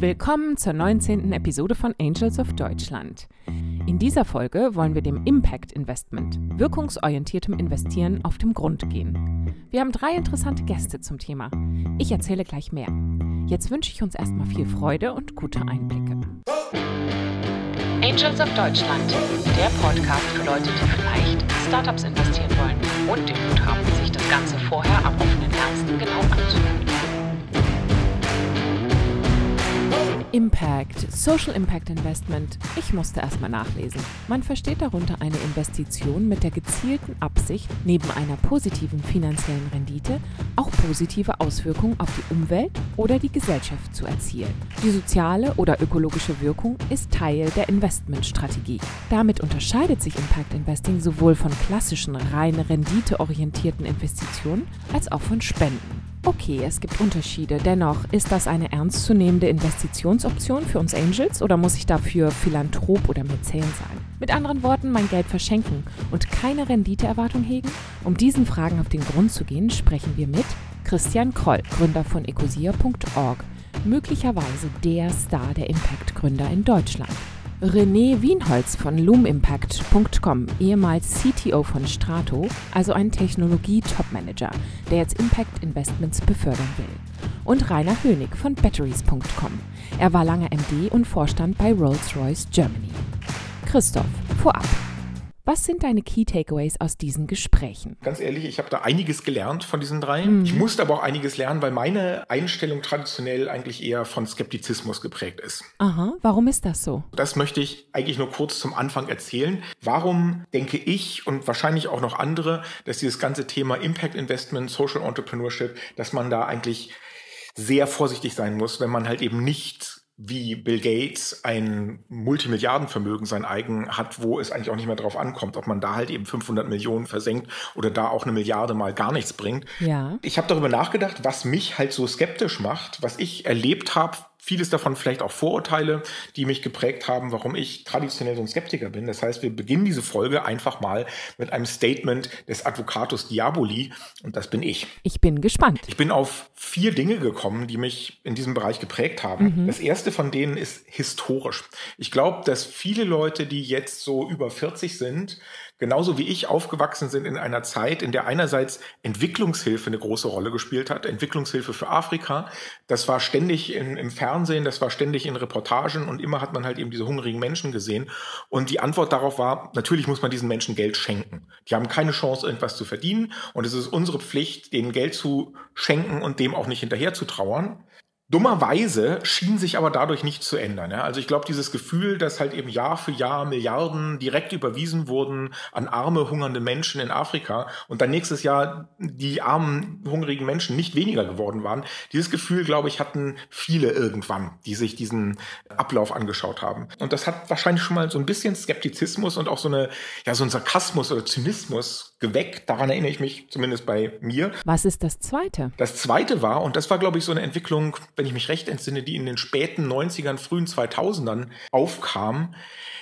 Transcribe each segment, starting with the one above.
Willkommen zur 19. Episode von Angels of Deutschland. In dieser Folge wollen wir dem Impact Investment, wirkungsorientiertem Investieren, auf den Grund gehen. Wir haben drei interessante Gäste zum Thema. Ich erzähle gleich mehr. Jetzt wünsche ich uns erstmal viel Freude und gute Einblicke. Angels of Deutschland, der Podcast für Leute, die vielleicht in Startups investieren wollen und den Mut haben, sich das Ganze vorher am offenen Herzen genau anzuhören. Impact, Social Impact Investment. Ich musste erstmal nachlesen. Man versteht darunter eine Investition mit der gezielten Absicht, neben einer positiven finanziellen Rendite auch positive Auswirkungen auf die Umwelt oder die Gesellschaft zu erzielen. Die soziale oder ökologische Wirkung ist Teil der Investmentstrategie. Damit unterscheidet sich Impact Investing sowohl von klassischen rein renditeorientierten Investitionen als auch von Spenden. Okay, es gibt Unterschiede. Dennoch, ist das eine ernstzunehmende Investitionsoption für uns Angels oder muss ich dafür Philanthrop oder Mäzen sein? Mit anderen Worten, mein Geld verschenken und keine Renditeerwartung hegen? Um diesen Fragen auf den Grund zu gehen, sprechen wir mit Christian Kroll, Gründer von ecosia.org, möglicherweise der Star der Impact-Gründer in Deutschland. René Wienholz von loomimpact.com, ehemals CTO von Strato, also ein Technologie-Topmanager, der jetzt Impact Investments befördern will. Und Rainer Hönig von batteries.com. Er war lange MD und Vorstand bei Rolls-Royce Germany. Christoph, vorab. Was sind deine Key Takeaways aus diesen Gesprächen? Ganz ehrlich, ich habe da einiges gelernt von diesen drei. Mhm. Ich musste aber auch einiges lernen, weil meine Einstellung traditionell eigentlich eher von Skeptizismus geprägt ist. Aha, warum ist das so? Das möchte ich eigentlich nur kurz zum Anfang erzählen. Warum denke ich und wahrscheinlich auch noch andere, dass dieses ganze Thema Impact Investment, Social Entrepreneurship, dass man da eigentlich sehr vorsichtig sein muss, wenn man halt eben nicht wie Bill Gates ein Multimilliardenvermögen sein eigen hat, wo es eigentlich auch nicht mehr drauf ankommt, ob man da halt eben 500 Millionen versenkt oder da auch eine Milliarde mal gar nichts bringt. Ja. Ich habe darüber nachgedacht, was mich halt so skeptisch macht, was ich erlebt habe vieles davon vielleicht auch Vorurteile, die mich geprägt haben, warum ich traditionell so ein Skeptiker bin. Das heißt, wir beginnen diese Folge einfach mal mit einem Statement des Advocatus Diaboli und das bin ich. Ich bin gespannt. Ich bin auf vier Dinge gekommen, die mich in diesem Bereich geprägt haben. Mhm. Das erste von denen ist historisch. Ich glaube, dass viele Leute, die jetzt so über 40 sind, genauso wie ich aufgewachsen sind in einer Zeit, in der einerseits Entwicklungshilfe eine große Rolle gespielt hat, Entwicklungshilfe für Afrika. Das war ständig in, im Fernsehen, das war ständig in Reportagen und immer hat man halt eben diese hungrigen Menschen gesehen. Und die Antwort darauf war, natürlich muss man diesen Menschen Geld schenken. Die haben keine Chance, irgendwas zu verdienen und es ist unsere Pflicht, denen Geld zu schenken und dem auch nicht hinterher zu trauern. Dummerweise schien sich aber dadurch nicht zu ändern. Ja? Also ich glaube, dieses Gefühl, dass halt eben Jahr für Jahr Milliarden direkt überwiesen wurden an arme, hungernde Menschen in Afrika und dann nächstes Jahr die armen, hungrigen Menschen nicht weniger geworden waren, dieses Gefühl, glaube ich, hatten viele irgendwann, die sich diesen Ablauf angeschaut haben. Und das hat wahrscheinlich schon mal so ein bisschen Skeptizismus und auch so eine, ja, so ein Sarkasmus oder Zynismus geweckt. Daran erinnere ich mich zumindest bei mir. Was ist das Zweite? Das Zweite war, und das war, glaube ich, so eine Entwicklung, wenn ich mich recht entsinne, die in den späten 90ern, frühen 2000ern aufkam,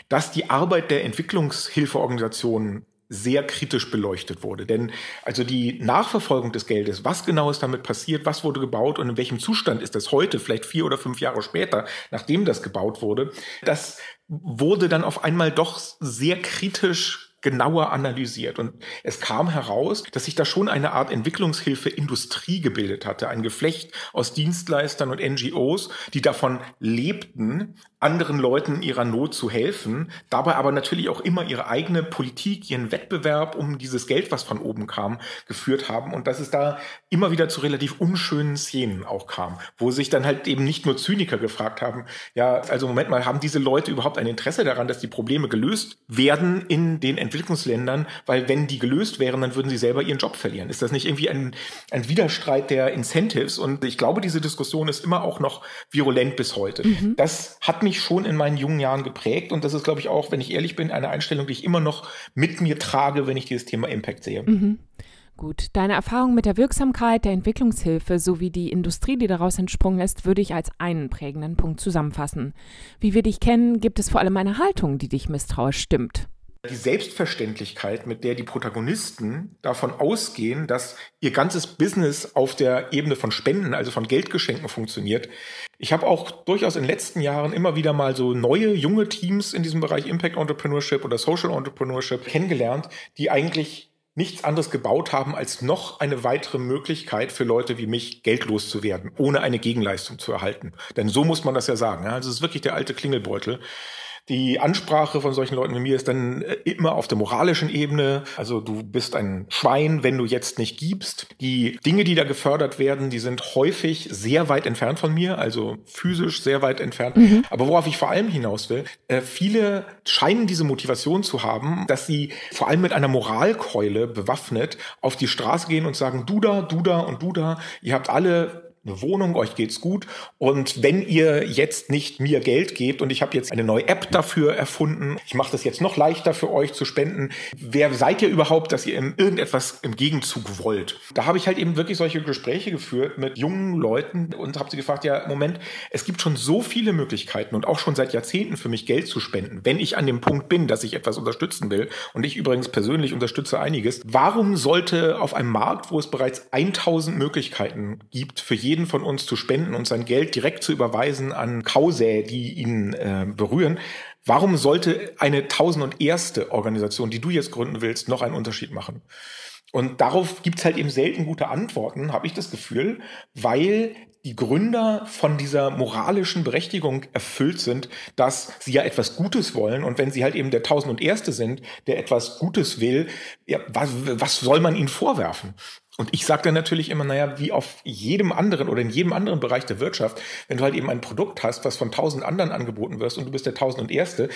dass die Arbeit der Entwicklungshilfeorganisationen sehr kritisch beleuchtet wurde. Denn also die Nachverfolgung des Geldes, was genau ist damit passiert, was wurde gebaut und in welchem Zustand ist das heute, vielleicht vier oder fünf Jahre später, nachdem das gebaut wurde, das wurde dann auf einmal doch sehr kritisch genauer analysiert. Und es kam heraus, dass sich da schon eine Art Entwicklungshilfe-Industrie gebildet hatte, ein Geflecht aus Dienstleistern und NGOs, die davon lebten, anderen Leuten in ihrer Not zu helfen, dabei aber natürlich auch immer ihre eigene Politik, ihren Wettbewerb um dieses Geld, was von oben kam, geführt haben und dass es da immer wieder zu relativ unschönen Szenen auch kam, wo sich dann halt eben nicht nur Zyniker gefragt haben, ja, also Moment mal, haben diese Leute überhaupt ein Interesse daran, dass die Probleme gelöst werden in den Entwicklungsländern, weil wenn die gelöst wären, dann würden sie selber ihren Job verlieren. Ist das nicht irgendwie ein, ein Widerstreit der Incentives? Und ich glaube, diese Diskussion ist immer auch noch virulent bis heute. Mhm. Das hat mich mich schon in meinen jungen Jahren geprägt und das ist, glaube ich, auch, wenn ich ehrlich bin, eine Einstellung, die ich immer noch mit mir trage, wenn ich dieses Thema Impact sehe. Mhm. Gut, deine Erfahrung mit der Wirksamkeit der Entwicklungshilfe sowie die Industrie, die daraus entsprungen ist, würde ich als einen prägenden Punkt zusammenfassen. Wie wir dich kennen, gibt es vor allem eine Haltung, die dich misstrauisch stimmt. Die Selbstverständlichkeit, mit der die Protagonisten davon ausgehen, dass ihr ganzes Business auf der Ebene von Spenden, also von Geldgeschenken funktioniert. Ich habe auch durchaus in den letzten Jahren immer wieder mal so neue, junge Teams in diesem Bereich Impact Entrepreneurship oder Social Entrepreneurship kennengelernt, die eigentlich nichts anderes gebaut haben, als noch eine weitere Möglichkeit für Leute wie mich, geldlos zu werden, ohne eine Gegenleistung zu erhalten. Denn so muss man das ja sagen. Also es ist wirklich der alte Klingelbeutel. Die Ansprache von solchen Leuten wie mir ist dann äh, immer auf der moralischen Ebene. Also du bist ein Schwein, wenn du jetzt nicht gibst. Die Dinge, die da gefördert werden, die sind häufig sehr weit entfernt von mir, also physisch sehr weit entfernt. Mhm. Aber worauf ich vor allem hinaus will, äh, viele scheinen diese Motivation zu haben, dass sie vor allem mit einer Moralkeule bewaffnet auf die Straße gehen und sagen, du da, du da und du da, ihr habt alle eine Wohnung, euch geht's gut. Und wenn ihr jetzt nicht mir Geld gebt und ich habe jetzt eine neue App dafür erfunden, ich mache das jetzt noch leichter für euch zu spenden, wer seid ihr überhaupt, dass ihr irgendetwas im Gegenzug wollt? Da habe ich halt eben wirklich solche Gespräche geführt mit jungen Leuten und habe sie gefragt, ja, Moment, es gibt schon so viele Möglichkeiten und auch schon seit Jahrzehnten für mich Geld zu spenden, wenn ich an dem Punkt bin, dass ich etwas unterstützen will. Und ich übrigens persönlich unterstütze einiges. Warum sollte auf einem Markt, wo es bereits 1000 Möglichkeiten gibt, für jeden jeden von uns zu spenden und sein Geld direkt zu überweisen an Kausäe, die ihn äh, berühren. Warum sollte eine tausend und erste Organisation, die du jetzt gründen willst, noch einen Unterschied machen? Und darauf gibt es halt eben selten gute Antworten, habe ich das Gefühl, weil die Gründer von dieser moralischen Berechtigung erfüllt sind, dass sie ja etwas Gutes wollen. Und wenn sie halt eben der Tausend und Erste sind, der etwas Gutes will, ja, was, was soll man ihnen vorwerfen? Und ich sage dann natürlich immer, naja, wie auf jedem anderen oder in jedem anderen Bereich der Wirtschaft, wenn du halt eben ein Produkt hast, was von tausend anderen angeboten wirst und du bist der tausend und erste,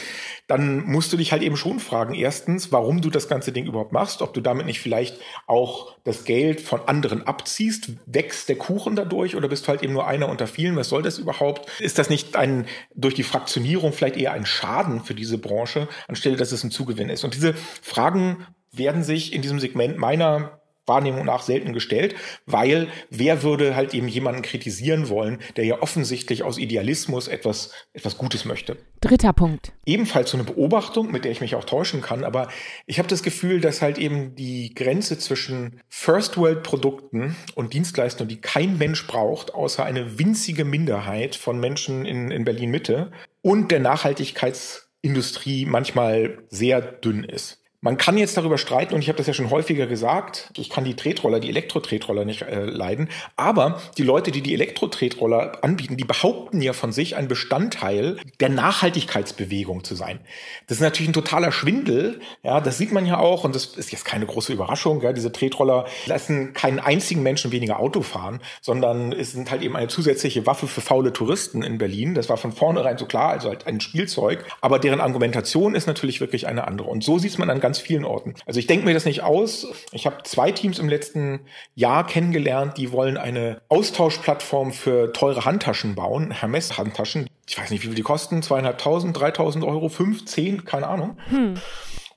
dann musst du dich halt eben schon fragen, erstens, warum du das ganze Ding überhaupt machst, ob du damit nicht vielleicht auch das Geld von anderen abziehst, wächst der Kuchen dadurch oder bist du halt eben nur einer unter vielen, was soll das überhaupt? Ist das nicht ein, durch die Fraktionierung vielleicht eher ein Schaden für diese Branche, anstelle dass es ein Zugewinn ist? Und diese Fragen werden sich in diesem Segment meiner Wahrnehmung nach selten gestellt, weil wer würde halt eben jemanden kritisieren wollen, der ja offensichtlich aus Idealismus etwas, etwas Gutes möchte. Dritter Punkt. Ebenfalls so eine Beobachtung, mit der ich mich auch täuschen kann, aber ich habe das Gefühl, dass halt eben die Grenze zwischen First World Produkten und Dienstleistungen, die kein Mensch braucht, außer eine winzige Minderheit von Menschen in, in Berlin Mitte und der Nachhaltigkeitsindustrie manchmal sehr dünn ist. Man kann jetzt darüber streiten, und ich habe das ja schon häufiger gesagt, ich kann die Tretroller, die Elektro-Tretroller nicht äh, leiden, aber die Leute, die die Elektro-Tretroller anbieten, die behaupten ja von sich, ein Bestandteil der Nachhaltigkeitsbewegung zu sein. Das ist natürlich ein totaler Schwindel, ja, das sieht man ja auch, und das ist jetzt keine große Überraschung, ja, diese Tretroller lassen keinen einzigen Menschen weniger Auto fahren, sondern es sind halt eben eine zusätzliche Waffe für faule Touristen in Berlin. Das war von vornherein so klar, also halt ein Spielzeug, aber deren Argumentation ist natürlich wirklich eine andere. Und so sieht man dann ganz ganz vielen Orten. Also ich denke mir das nicht aus. Ich habe zwei Teams im letzten Jahr kennengelernt, die wollen eine Austauschplattform für teure Handtaschen bauen, Hermes-Handtaschen. Ich weiß nicht, wie viel die kosten, zweieinhalbtausend, dreitausend Euro, fünf, zehn, keine Ahnung. Hm.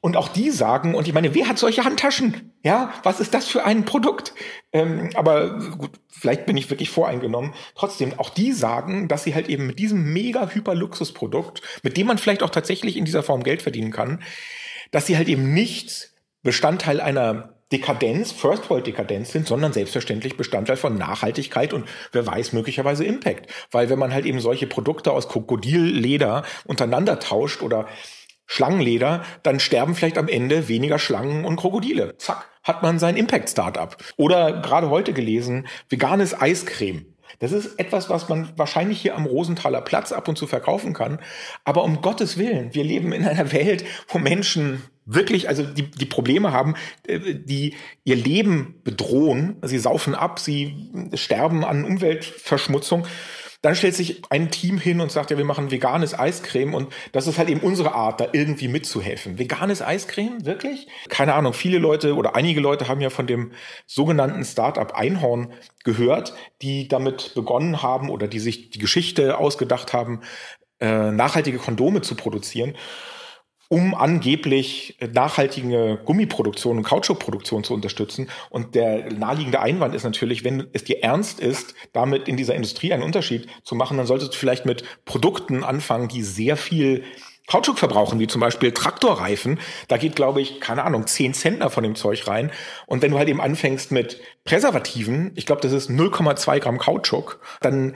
Und auch die sagen, und ich meine, wer hat solche Handtaschen? Ja, was ist das für ein Produkt? Ähm, aber gut, vielleicht bin ich wirklich voreingenommen. Trotzdem, auch die sagen, dass sie halt eben mit diesem mega hyper Luxusprodukt, mit dem man vielleicht auch tatsächlich in dieser Form Geld verdienen kann, dass sie halt eben nicht Bestandteil einer Dekadenz, First World Dekadenz sind, sondern selbstverständlich Bestandteil von Nachhaltigkeit und wer weiß möglicherweise Impact. Weil wenn man halt eben solche Produkte aus Krokodilleder untereinander tauscht oder Schlangenleder, dann sterben vielleicht am Ende weniger Schlangen und Krokodile. Zack, hat man sein Impact Startup. Oder gerade heute gelesen, veganes Eiscreme. Das ist etwas, was man wahrscheinlich hier am Rosenthaler Platz ab und zu verkaufen kann. Aber um Gottes Willen, wir leben in einer Welt, wo Menschen wirklich, also die, die Probleme haben, äh, die ihr Leben bedrohen. Sie saufen ab, sie sterben an Umweltverschmutzung. Dann stellt sich ein Team hin und sagt, ja, wir machen veganes Eiscreme und das ist halt eben unsere Art, da irgendwie mitzuhelfen. Veganes Eiscreme? Wirklich? Keine Ahnung. Viele Leute oder einige Leute haben ja von dem sogenannten Startup Einhorn gehört, die damit begonnen haben oder die sich die Geschichte ausgedacht haben, äh, nachhaltige Kondome zu produzieren um angeblich nachhaltige Gummiproduktion und Kautschukproduktion zu unterstützen. Und der naheliegende Einwand ist natürlich, wenn es dir ernst ist, damit in dieser Industrie einen Unterschied zu machen, dann solltest du vielleicht mit Produkten anfangen, die sehr viel Kautschuk verbrauchen, wie zum Beispiel Traktorreifen. Da geht, glaube ich, keine Ahnung, 10 Zentner von dem Zeug rein. Und wenn du halt eben anfängst mit Präservativen, ich glaube, das ist 0,2 Gramm Kautschuk, dann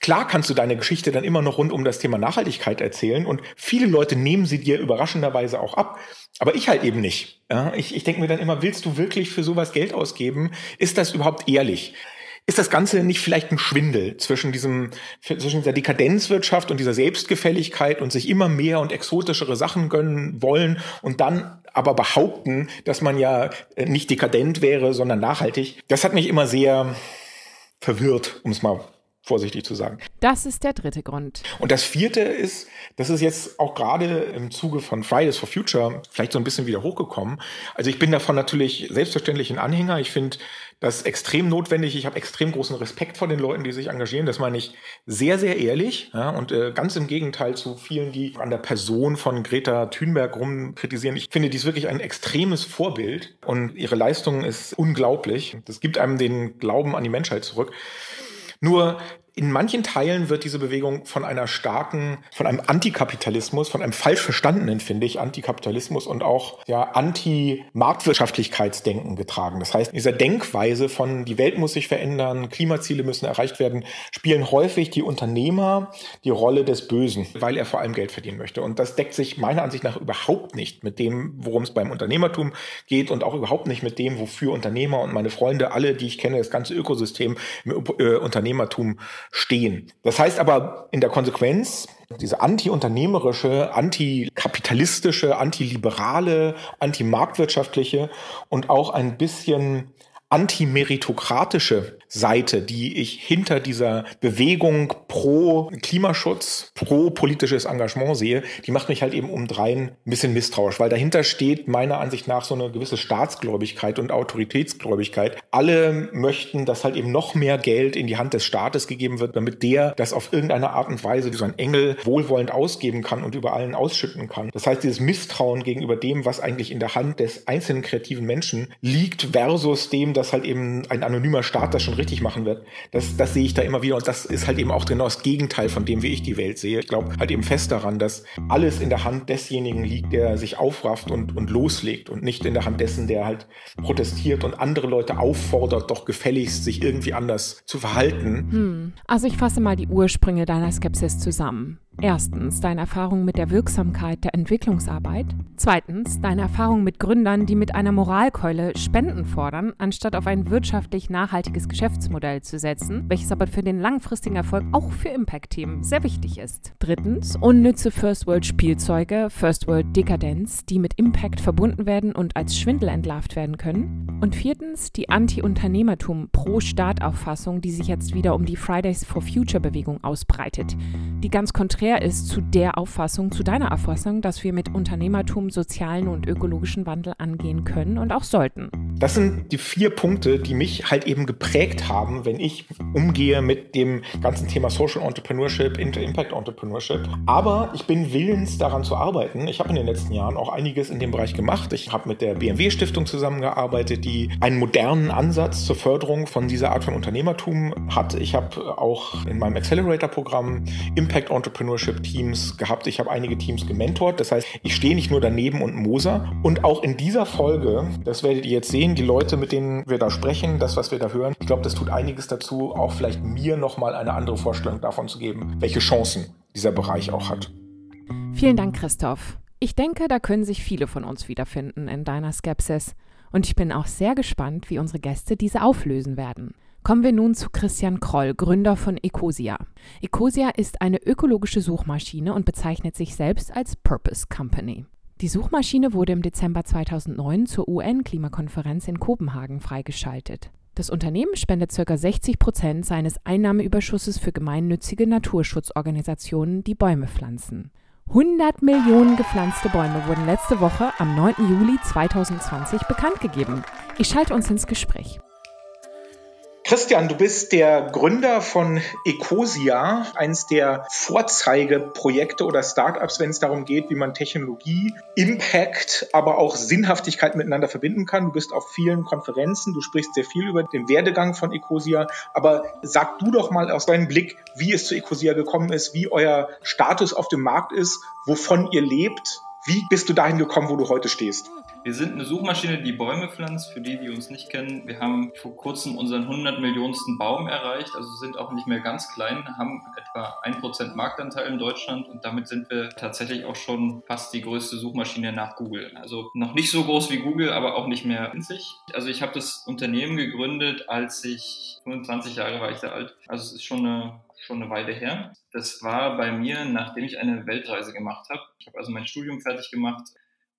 klar kannst du deine Geschichte dann immer noch rund um das Thema Nachhaltigkeit erzählen. Und viele Leute nehmen sie dir überraschenderweise auch ab. Aber ich halt eben nicht. Ja, ich ich denke mir dann immer, willst du wirklich für sowas Geld ausgeben? Ist das überhaupt ehrlich? Ist das Ganze nicht vielleicht ein Schwindel zwischen diesem, zwischen dieser Dekadenzwirtschaft und dieser Selbstgefälligkeit und sich immer mehr und exotischere Sachen gönnen wollen und dann aber behaupten, dass man ja nicht dekadent wäre, sondern nachhaltig? Das hat mich immer sehr verwirrt, um es mal vorsichtig zu sagen. Das ist der dritte Grund. Und das vierte ist, das ist jetzt auch gerade im Zuge von Fridays for Future vielleicht so ein bisschen wieder hochgekommen. Also ich bin davon natürlich selbstverständlich ein Anhänger. Ich finde das extrem notwendig. Ich habe extrem großen Respekt vor den Leuten, die sich engagieren. Das meine ich sehr, sehr ehrlich. Ja, und äh, ganz im Gegenteil zu vielen, die an der Person von Greta Thunberg rumkritisieren. Ich finde, die ist wirklich ein extremes Vorbild und ihre Leistung ist unglaublich. Das gibt einem den Glauben an die Menschheit zurück. Nur in manchen Teilen wird diese Bewegung von einer starken, von einem Antikapitalismus, von einem falsch verstandenen, finde ich, Antikapitalismus und auch ja Anti-Marktwirtschaftlichkeitsdenken getragen. Das heißt, in dieser Denkweise von die Welt muss sich verändern, Klimaziele müssen erreicht werden, spielen häufig die Unternehmer die Rolle des Bösen, weil er vor allem Geld verdienen möchte. Und das deckt sich meiner Ansicht nach überhaupt nicht mit dem, worum es beim Unternehmertum geht und auch überhaupt nicht mit dem, wofür Unternehmer und meine Freunde, alle, die ich kenne, das ganze Ökosystem im äh, Unternehmertum stehen. Das heißt aber in der Konsequenz, diese anti-unternehmerische, antikapitalistische, antiliberale, antimarktwirtschaftliche und auch ein bisschen antimeritokratische Seite, die ich hinter dieser Bewegung pro Klimaschutz, pro politisches Engagement sehe, die macht mich halt eben um dreien ein bisschen misstrauisch, weil dahinter steht meiner Ansicht nach so eine gewisse Staatsgläubigkeit und Autoritätsgläubigkeit. Alle möchten, dass halt eben noch mehr Geld in die Hand des Staates gegeben wird, damit der das auf irgendeine Art und Weise wie so ein Engel wohlwollend ausgeben kann und über allen ausschütten kann. Das heißt, dieses Misstrauen gegenüber dem, was eigentlich in der Hand des einzelnen kreativen Menschen liegt, versus dem, dass halt eben ein anonymer Staat das schon richtig machen wird. Das, das sehe ich da immer wieder und das ist halt eben auch genau das Gegenteil von dem, wie ich die Welt sehe. Ich glaube halt eben fest daran, dass alles in der Hand desjenigen liegt, der sich aufrafft und, und loslegt und nicht in der Hand dessen, der halt protestiert und andere Leute auffordert, doch gefälligst sich irgendwie anders zu verhalten. Hm. Also ich fasse mal die Ursprünge deiner Skepsis zusammen. Erstens deine Erfahrung mit der Wirksamkeit der Entwicklungsarbeit. Zweitens deine Erfahrung mit Gründern, die mit einer Moralkeule Spenden fordern, anstatt auf ein wirtschaftlich nachhaltiges Geschäftsmodell zu setzen, welches aber für den langfristigen Erfolg auch für Impact-Team sehr wichtig ist. Drittens unnütze First World Spielzeuge, First World Dekadenz, die mit Impact verbunden werden und als Schwindel entlarvt werden können. Und viertens die Anti-Unternehmertum pro-Staat-Auffassung, die sich jetzt wieder um die Fridays for Future Bewegung ausbreitet, die ganz konträr konträr ist zu der Auffassung, zu deiner Auffassung, dass wir mit Unternehmertum sozialen und ökologischen Wandel angehen können und auch sollten. Das sind die vier Punkte, die mich halt eben geprägt haben, wenn ich umgehe mit dem ganzen Thema Social Entrepreneurship, Impact Entrepreneurship. Aber ich bin willens, daran zu arbeiten. Ich habe in den letzten Jahren auch einiges in dem Bereich gemacht. Ich habe mit der BMW Stiftung zusammengearbeitet, die einen modernen Ansatz zur Förderung von dieser Art von Unternehmertum hat. Ich habe auch in meinem Accelerator-Programm Impact Entrepreneurship Teams gehabt. Ich habe einige Teams gementort. Das heißt, ich stehe nicht nur daneben und moser. Und auch in dieser Folge, das werdet ihr jetzt sehen, die Leute, mit denen wir da sprechen, das, was wir da hören, ich glaube, das tut einiges dazu, auch vielleicht mir nochmal eine andere Vorstellung davon zu geben, welche Chancen dieser Bereich auch hat. Vielen Dank, Christoph. Ich denke, da können sich viele von uns wiederfinden in deiner Skepsis. Und ich bin auch sehr gespannt, wie unsere Gäste diese auflösen werden. Kommen wir nun zu Christian Kroll, Gründer von Ecosia. Ecosia ist eine ökologische Suchmaschine und bezeichnet sich selbst als Purpose Company. Die Suchmaschine wurde im Dezember 2009 zur UN-Klimakonferenz in Kopenhagen freigeschaltet. Das Unternehmen spendet ca. 60 Prozent seines Einnahmeüberschusses für gemeinnützige Naturschutzorganisationen, die Bäume pflanzen. 100 Millionen gepflanzte Bäume wurden letzte Woche am 9. Juli 2020 bekannt gegeben. Ich schalte uns ins Gespräch. Christian, du bist der Gründer von Ecosia, eines der Vorzeigeprojekte oder Startups, wenn es darum geht, wie man Technologie, Impact, aber auch Sinnhaftigkeit miteinander verbinden kann. Du bist auf vielen Konferenzen, du sprichst sehr viel über den Werdegang von Ecosia, aber sag du doch mal aus deinem Blick, wie es zu Ecosia gekommen ist, wie euer Status auf dem Markt ist, wovon ihr lebt. Wie bist du dahin gekommen, wo du heute stehst? Wir sind eine Suchmaschine, die Bäume pflanzt. Für die, die uns nicht kennen, wir haben vor kurzem unseren 100 Millionensten Baum erreicht, also sind auch nicht mehr ganz klein, haben etwa 1% Marktanteil in Deutschland und damit sind wir tatsächlich auch schon fast die größte Suchmaschine nach Google. Also noch nicht so groß wie Google, aber auch nicht mehr winzig. Also ich habe das Unternehmen gegründet, als ich 25 Jahre war ich da alt. Also es ist schon eine schon eine Weile her. Das war bei mir, nachdem ich eine Weltreise gemacht habe. Ich habe also mein Studium fertig gemacht,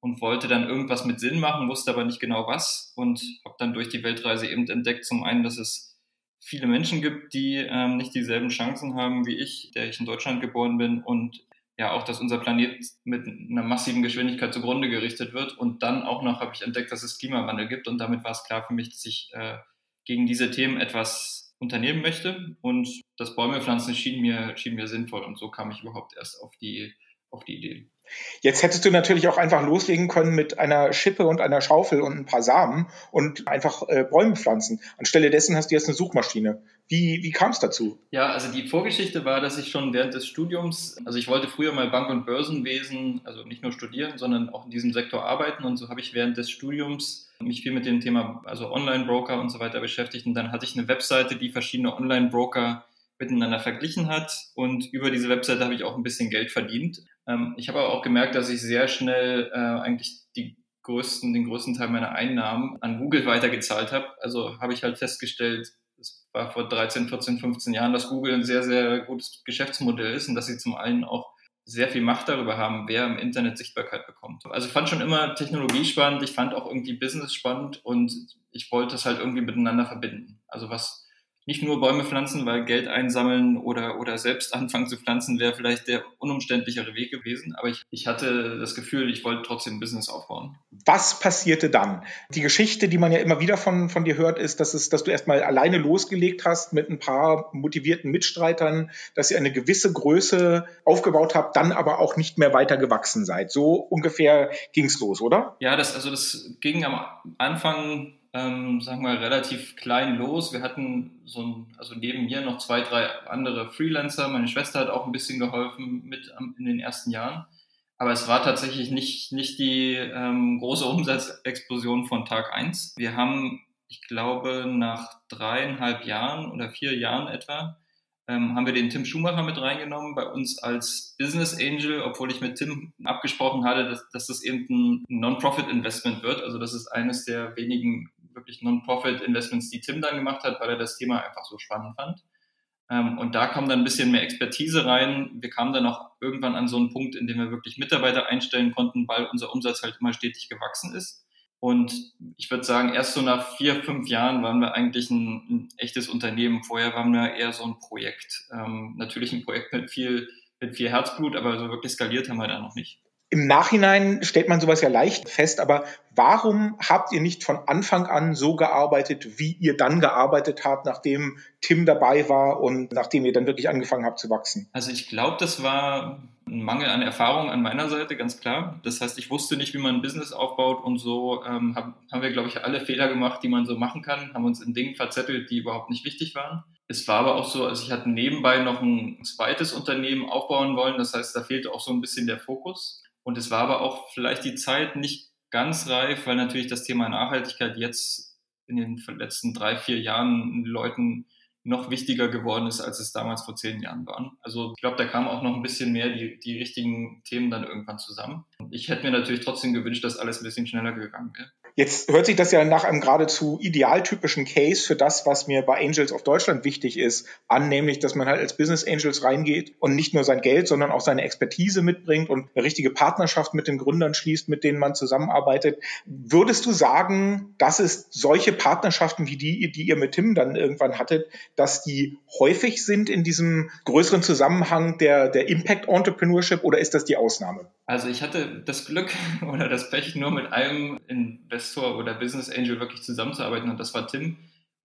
und wollte dann irgendwas mit Sinn machen, wusste aber nicht genau was und habe dann durch die Weltreise eben entdeckt, zum einen, dass es viele Menschen gibt, die ähm, nicht dieselben Chancen haben wie ich, der ich in Deutschland geboren bin und ja auch, dass unser Planet mit einer massiven Geschwindigkeit zugrunde gerichtet wird und dann auch noch habe ich entdeckt, dass es Klimawandel gibt und damit war es klar für mich, dass ich äh, gegen diese Themen etwas unternehmen möchte und das Bäume pflanzen schien mir, schien mir sinnvoll und so kam ich überhaupt erst auf die, auf die Idee. Jetzt hättest du natürlich auch einfach loslegen können mit einer Schippe und einer Schaufel und ein paar Samen und einfach äh, Bäume pflanzen. Anstelle dessen hast du jetzt eine Suchmaschine. Wie, wie kam es dazu? Ja, also die Vorgeschichte war, dass ich schon während des Studiums, also ich wollte früher mal Bank- und Börsenwesen, also nicht nur studieren, sondern auch in diesem Sektor arbeiten. Und so habe ich während des Studiums mich viel mit dem Thema, also Online-Broker und so weiter beschäftigt. Und dann hatte ich eine Webseite, die verschiedene Online-Broker miteinander verglichen hat. Und über diese Webseite habe ich auch ein bisschen Geld verdient. Ähm, ich habe aber auch gemerkt, dass ich sehr schnell äh, eigentlich die größten, den größten Teil meiner Einnahmen an Google weitergezahlt habe. Also habe ich halt festgestellt, es war vor 13, 14, 15 Jahren, dass Google ein sehr, sehr gutes Geschäftsmodell ist und dass sie zum einen auch sehr viel Macht darüber haben, wer im Internet Sichtbarkeit bekommt. Also ich fand schon immer Technologie spannend, ich fand auch irgendwie Business spannend und ich wollte es halt irgendwie miteinander verbinden. Also was nicht nur Bäume pflanzen, weil Geld einsammeln oder, oder selbst anfangen zu pflanzen wäre vielleicht der unumständlichere Weg gewesen. Aber ich, ich hatte das Gefühl, ich wollte trotzdem ein Business aufbauen. Was passierte dann? Die Geschichte, die man ja immer wieder von, von dir hört, ist, dass, es, dass du erstmal alleine losgelegt hast mit ein paar motivierten Mitstreitern, dass ihr eine gewisse Größe aufgebaut habt, dann aber auch nicht mehr weiter gewachsen seid. So ungefähr ging es los, oder? Ja, das, also das ging am Anfang ähm, sagen wir, relativ klein los. Wir hatten so ein, also neben mir noch zwei, drei andere Freelancer. Meine Schwester hat auch ein bisschen geholfen mit in den ersten Jahren. Aber es war tatsächlich nicht, nicht die ähm, große Umsatzexplosion von Tag eins. Wir haben, ich glaube, nach dreieinhalb Jahren oder vier Jahren etwa, ähm, haben wir den Tim Schumacher mit reingenommen bei uns als Business Angel, obwohl ich mit Tim abgesprochen hatte, dass, dass das eben ein Non-Profit-Investment wird. Also das ist eines der wenigen wirklich Non-Profit-Investments, die Tim dann gemacht hat, weil er das Thema einfach so spannend fand. Ähm, und da kam dann ein bisschen mehr Expertise rein. Wir kamen dann auch irgendwann an so einen Punkt, in dem wir wirklich Mitarbeiter einstellen konnten, weil unser Umsatz halt immer stetig gewachsen ist. Und ich würde sagen, erst so nach vier, fünf Jahren waren wir eigentlich ein, ein echtes Unternehmen. Vorher waren wir eher so ein Projekt. Ähm, natürlich ein Projekt mit viel, mit viel Herzblut, aber so wirklich skaliert haben wir da noch nicht. Im Nachhinein stellt man sowas ja leicht fest, aber warum habt ihr nicht von Anfang an so gearbeitet, wie ihr dann gearbeitet habt, nachdem Tim dabei war und nachdem ihr dann wirklich angefangen habt zu wachsen? Also ich glaube, das war ein Mangel an Erfahrung an meiner Seite, ganz klar. Das heißt, ich wusste nicht, wie man ein Business aufbaut und so ähm, haben, haben wir, glaube ich, alle Fehler gemacht, die man so machen kann, haben uns in Dingen verzettelt, die überhaupt nicht wichtig waren. Es war aber auch so, also ich hatte nebenbei noch ein zweites Unternehmen aufbauen wollen, das heißt, da fehlte auch so ein bisschen der Fokus. Und es war aber auch vielleicht die Zeit nicht ganz reif, weil natürlich das Thema Nachhaltigkeit jetzt in den letzten drei, vier Jahren Leuten noch wichtiger geworden ist, als es damals vor zehn Jahren war. Also ich glaube, da kamen auch noch ein bisschen mehr die, die richtigen Themen dann irgendwann zusammen. Ich hätte mir natürlich trotzdem gewünscht, dass alles ein bisschen schneller gegangen wäre. Jetzt hört sich das ja nach einem geradezu idealtypischen Case für das, was mir bei Angels of Deutschland wichtig ist, an, nämlich, dass man halt als Business Angels reingeht und nicht nur sein Geld, sondern auch seine Expertise mitbringt und eine richtige Partnerschaft mit den Gründern schließt, mit denen man zusammenarbeitet. Würdest du sagen, dass es solche Partnerschaften wie die, die ihr mit Tim dann irgendwann hattet, dass die häufig sind in diesem größeren Zusammenhang der, der Impact Entrepreneurship oder ist das die Ausnahme? Also ich hatte das Glück oder das Pech, nur mit einem Investor oder Business Angel wirklich zusammenzuarbeiten und das war Tim.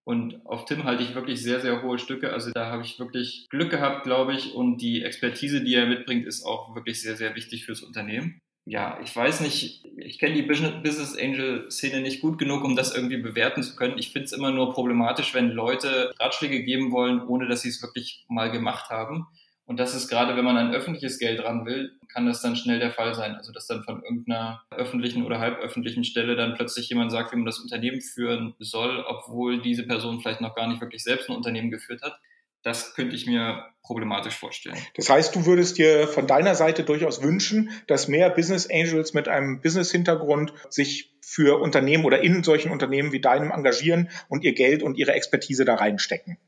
Und auf Tim halte ich wirklich sehr, sehr hohe Stücke. Also da habe ich wirklich Glück gehabt, glaube ich. Und die Expertise, die er mitbringt, ist auch wirklich sehr, sehr wichtig fürs Unternehmen. Ja, ich weiß nicht, ich kenne die Business Angel Szene nicht gut genug, um das irgendwie bewerten zu können. Ich finde es immer nur problematisch, wenn Leute Ratschläge geben wollen, ohne dass sie es wirklich mal gemacht haben. Und das ist gerade, wenn man an öffentliches Geld ran will, kann das dann schnell der Fall sein. Also dass dann von irgendeiner öffentlichen oder halböffentlichen Stelle dann plötzlich jemand sagt, wie man das Unternehmen führen soll, obwohl diese Person vielleicht noch gar nicht wirklich selbst ein Unternehmen geführt hat. Das könnte ich mir problematisch vorstellen. Das heißt, du würdest dir von deiner Seite durchaus wünschen, dass mehr Business Angels mit einem Business-Hintergrund sich für Unternehmen oder in solchen Unternehmen wie deinem engagieren und ihr Geld und ihre Expertise da reinstecken.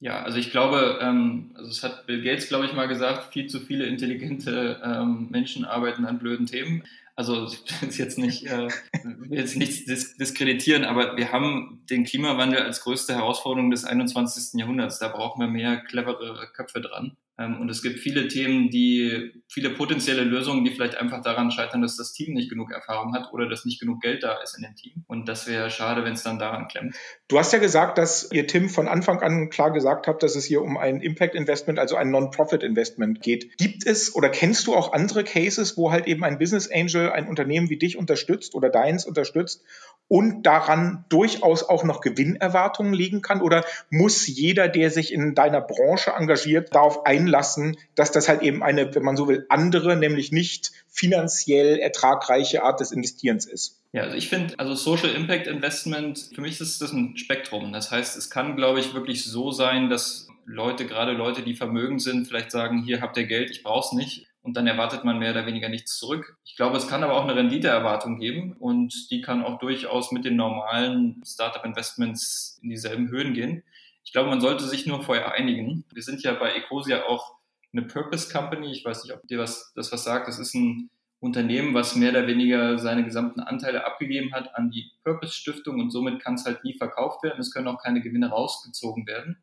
Ja, also ich glaube, ähm, also es hat Bill Gates, glaube ich, mal gesagt, viel zu viele intelligente ähm, Menschen arbeiten an blöden Themen. Also will jetzt nicht, äh, will jetzt nichts dis diskreditieren, aber wir haben den Klimawandel als größte Herausforderung des 21. Jahrhunderts. Da brauchen wir mehr clevere Köpfe dran. Ähm, und es gibt viele Themen, die, viele potenzielle Lösungen, die vielleicht einfach daran scheitern, dass das Team nicht genug Erfahrung hat oder dass nicht genug Geld da ist in dem Team. Und das wäre schade, wenn es dann daran klemmt. Du hast ja gesagt, dass ihr Tim von Anfang an klar gesagt habt, dass es hier um ein Impact Investment, also ein Non-Profit Investment geht. Gibt es oder kennst du auch andere Cases, wo halt eben ein Business Angel ein Unternehmen wie dich unterstützt oder deins unterstützt und daran durchaus auch noch Gewinnerwartungen liegen kann? Oder muss jeder, der sich in deiner Branche engagiert, darauf einlassen, dass das halt eben eine, wenn man so will, andere, nämlich nicht finanziell ertragreiche Art des Investierens ist? Ja, also ich finde, also Social Impact Investment, für mich ist das ein Spektrum. Das heißt, es kann, glaube ich, wirklich so sein, dass Leute, gerade Leute, die vermögend sind, vielleicht sagen, hier habt ihr Geld, ich brauche es nicht und dann erwartet man mehr oder weniger nichts zurück. Ich glaube, es kann aber auch eine Renditeerwartung geben und die kann auch durchaus mit den normalen Startup-Investments in dieselben Höhen gehen. Ich glaube, man sollte sich nur vorher einigen. Wir sind ja bei Ecosia auch eine Purpose Company. Ich weiß nicht, ob dir was, das was sagt. Das ist ein Unternehmen, was mehr oder weniger seine gesamten Anteile abgegeben hat an die Purpose Stiftung und somit kann es halt nie verkauft werden. Es können auch keine Gewinne rausgezogen werden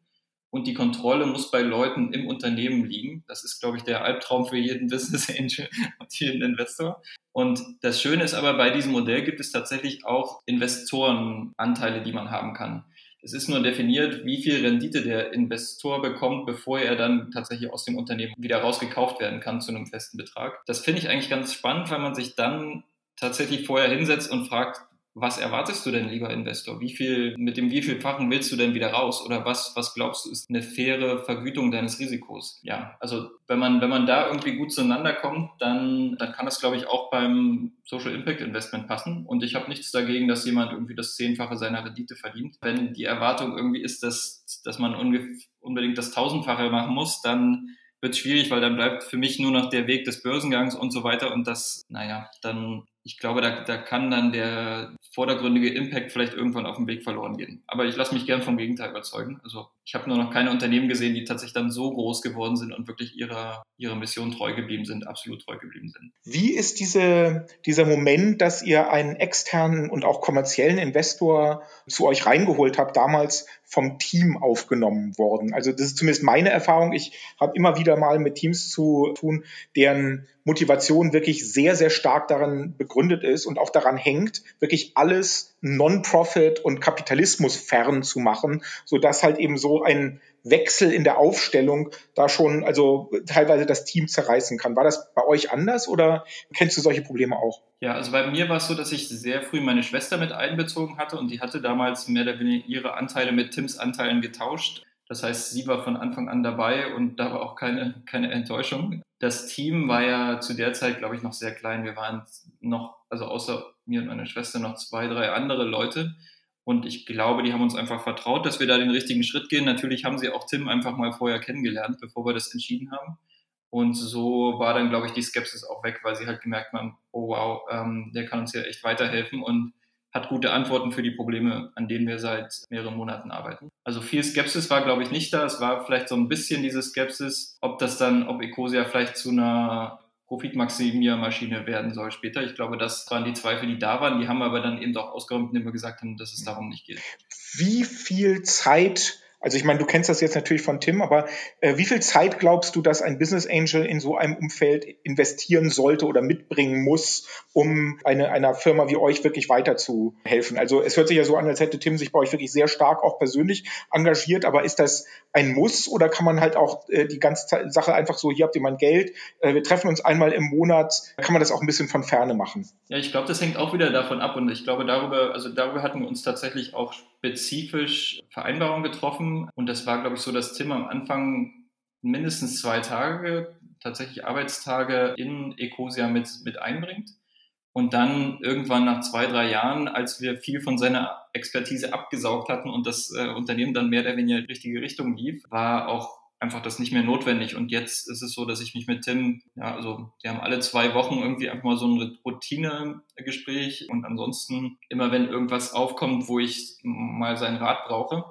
und die Kontrolle muss bei Leuten im Unternehmen liegen. Das ist, glaube ich, der Albtraum für jeden Business Angel und jeden Investor. Und das Schöne ist aber, bei diesem Modell gibt es tatsächlich auch Investorenanteile, die man haben kann. Es ist nur definiert, wie viel Rendite der Investor bekommt, bevor er dann tatsächlich aus dem Unternehmen wieder rausgekauft werden kann zu einem festen Betrag. Das finde ich eigentlich ganz spannend, weil man sich dann tatsächlich vorher hinsetzt und fragt, was erwartest du denn, lieber Investor? Wie viel, mit dem wievielfachen willst du denn wieder raus? Oder was, was glaubst du, ist eine faire Vergütung deines Risikos? Ja, also wenn man, wenn man da irgendwie gut zueinander kommt, dann, dann kann das, glaube ich, auch beim Social Impact Investment passen. Und ich habe nichts dagegen, dass jemand irgendwie das Zehnfache seiner Rendite verdient. Wenn die Erwartung irgendwie ist, dass, dass man unbedingt das Tausendfache machen muss, dann wird schwierig, weil dann bleibt für mich nur noch der Weg des Börsengangs und so weiter. Und das, naja, dann ich glaube, da, da kann dann der vordergründige Impact vielleicht irgendwann auf dem Weg verloren gehen. Aber ich lasse mich gern vom Gegenteil überzeugen. Also ich habe nur noch keine Unternehmen gesehen, die tatsächlich dann so groß geworden sind und wirklich ihrer, ihrer Mission treu geblieben sind, absolut treu geblieben sind. Wie ist diese, dieser Moment, dass ihr einen externen und auch kommerziellen Investor zu euch reingeholt habt, damals vom Team aufgenommen worden? Also das ist zumindest meine Erfahrung. Ich habe immer wieder mal mit Teams zu tun, deren Motivation wirklich sehr, sehr stark daran begründet ist und auch daran hängt, wirklich alles Non-Profit und Kapitalismus fern zu machen, so dass halt eben so ein Wechsel in der Aufstellung da schon also teilweise das Team zerreißen kann. War das bei euch anders oder kennst du solche Probleme auch? Ja, also bei mir war es so, dass ich sehr früh meine Schwester mit einbezogen hatte und die hatte damals mehr oder weniger ihre Anteile mit Tims Anteilen getauscht. Das heißt, sie war von Anfang an dabei und da war auch keine, keine Enttäuschung. Das Team war ja zu der Zeit, glaube ich, noch sehr klein. Wir waren noch, also außer mir und meiner Schwester, noch zwei, drei andere Leute. Und ich glaube, die haben uns einfach vertraut, dass wir da den richtigen Schritt gehen. Natürlich haben sie auch Tim einfach mal vorher kennengelernt, bevor wir das entschieden haben. Und so war dann, glaube ich, die Skepsis auch weg, weil sie halt gemerkt haben, oh wow, ähm, der kann uns ja echt weiterhelfen. Und hat gute Antworten für die Probleme, an denen wir seit mehreren Monaten arbeiten. Also viel Skepsis war, glaube ich, nicht da. Es war vielleicht so ein bisschen diese Skepsis, ob das dann, ob Ecosia vielleicht zu einer Profitmaximiermaschine werden soll später. Ich glaube, das waren die Zweifel, die da waren. Die haben wir aber dann eben auch ausgeräumt, indem wir gesagt haben, dass es darum nicht geht. Wie viel Zeit Also ich meine, du kennst das jetzt natürlich von Tim, aber äh, wie viel Zeit glaubst du, dass ein Business Angel in so einem Umfeld investieren sollte oder mitbringen muss, um eine, einer Firma wie euch wirklich weiterzuhelfen? Also es hört sich ja so an, als hätte Tim sich bei euch wirklich sehr stark auch persönlich engagiert, aber ist das ein Muss oder kann man halt auch äh, die ganze Sache einfach so, hier habt ihr mein Geld, äh, wir treffen uns einmal im Monat, kann man das auch ein bisschen von Ferne machen? Ja, ich glaube, das hängt auch wieder davon ab und ich glaube, darüber, also darüber hatten wir uns tatsächlich auch spezifisch Vereinbarungen getroffen und das war, glaube ich, so, dass Tim am Anfang mindestens zwei Tage, tatsächlich Arbeitstage in Ecosia mit, mit einbringt. Und dann irgendwann nach zwei, drei Jahren, als wir viel von seiner Expertise abgesaugt hatten und das äh, Unternehmen dann mehr oder weniger in die richtige Richtung lief, war auch einfach das nicht mehr notwendig. Und jetzt ist es so, dass ich mich mit Tim, ja, also wir haben alle zwei Wochen irgendwie einfach mal so ein Routinegespräch und ansonsten immer wenn irgendwas aufkommt, wo ich mal seinen Rat brauche,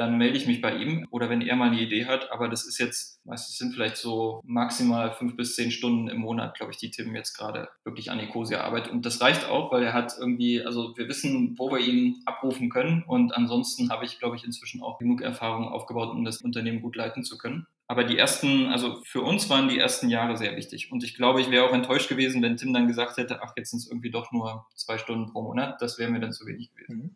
dann melde ich mich bei ihm oder wenn er mal eine Idee hat. Aber das ist jetzt, es sind vielleicht so maximal fünf bis zehn Stunden im Monat, glaube ich, die Tim jetzt gerade wirklich an Ecosia arbeitet. Und das reicht auch, weil er hat irgendwie, also wir wissen, wo wir ihn abrufen können. Und ansonsten habe ich, glaube ich, inzwischen auch genug Erfahrung aufgebaut, um das Unternehmen gut leiten zu können. Aber die ersten, also für uns waren die ersten Jahre sehr wichtig. Und ich glaube, ich wäre auch enttäuscht gewesen, wenn Tim dann gesagt hätte, ach, jetzt sind es irgendwie doch nur zwei Stunden pro Monat. Das wäre mir dann zu wenig gewesen. Mhm.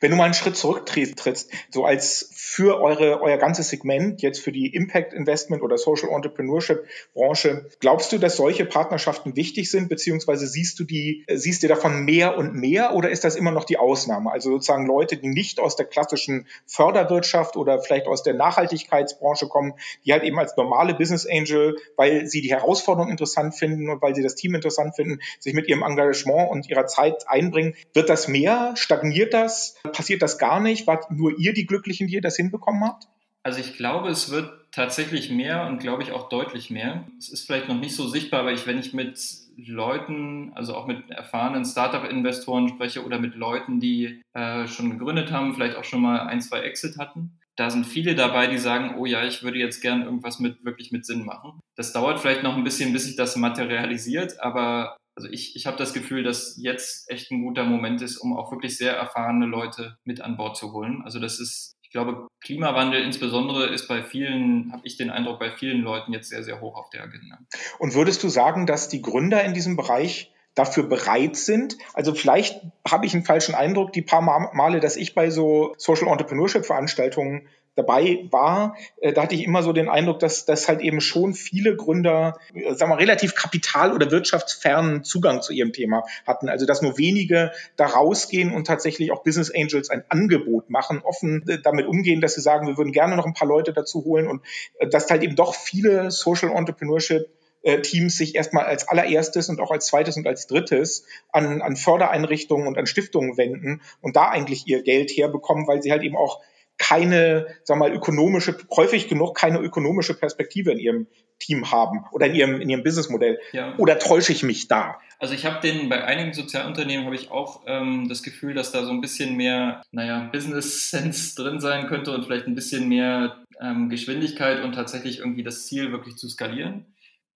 Wenn du mal einen Schritt zurücktrittst, so als für eure, euer ganzes Segment, jetzt für die Impact Investment oder Social Entrepreneurship Branche, glaubst du, dass solche Partnerschaften wichtig sind? Beziehungsweise siehst du die, siehst du davon mehr und mehr oder ist das immer noch die Ausnahme? Also sozusagen Leute, die nicht aus der klassischen Förderwirtschaft oder vielleicht aus der Nachhaltigkeitsbranche kommen, die halt eben als normale Business Angel, weil sie die Herausforderung interessant finden und weil sie das Team interessant finden, sich mit ihrem Engagement und ihrer Zeit einbringen. Wird das mehr? Stagniert das? Passiert das gar nicht? Wart nur ihr die Glücklichen, die ihr das hinbekommen habt? Also ich glaube, es wird tatsächlich mehr und glaube ich auch deutlich mehr. Es ist vielleicht noch nicht so sichtbar, aber ich, wenn ich mit Leuten, also auch mit erfahrenen Startup-Investoren spreche oder mit Leuten, die äh, schon gegründet haben, vielleicht auch schon mal ein, zwei Exit hatten, da sind viele dabei, die sagen, oh ja, ich würde jetzt gern irgendwas mit wirklich mit Sinn machen. Das dauert vielleicht noch ein bisschen, bis sich das materialisiert, aber also ich, ich habe das Gefühl, dass jetzt echt ein guter Moment ist, um auch wirklich sehr erfahrene Leute mit an Bord zu holen. Also das ist, ich glaube, Klimawandel insbesondere ist bei vielen, habe ich den Eindruck, bei vielen Leuten jetzt sehr, sehr hoch auf der Agenda. Und würdest du sagen, dass die Gründer in diesem Bereich dafür bereit sind. Also vielleicht habe ich einen falschen Eindruck, die paar Male, dass ich bei so Social Entrepreneurship Veranstaltungen dabei war, äh, da hatte ich immer so den Eindruck, dass, dass halt eben schon viele Gründer, äh, sagen wir, relativ kapital- oder wirtschaftsfernen Zugang zu ihrem Thema hatten. Also dass nur wenige da rausgehen und tatsächlich auch Business Angels ein Angebot machen, offen äh, damit umgehen, dass sie sagen, wir würden gerne noch ein paar Leute dazu holen und dass halt eben doch viele Social Entrepreneurship äh, Teams sich erstmal als allererstes und auch als zweites und als drittes an, an Fördereinrichtungen und an Stiftungen wenden und da eigentlich ihr Geld herbekommen, weil sie halt eben auch keine, sag mal, ökonomische, häufig genug keine ökonomische Perspektive in ihrem Team haben oder in ihrem, in ihrem Businessmodell. Ja. Oder täusche ich mich da? Also ich habe den, bei einigen Sozialunternehmen habe ich auch ähm, das Gefühl, dass da so ein bisschen mehr, naja, Business Sense drin sein könnte und vielleicht ein bisschen mehr ähm, Geschwindigkeit und tatsächlich irgendwie das Ziel wirklich zu skalieren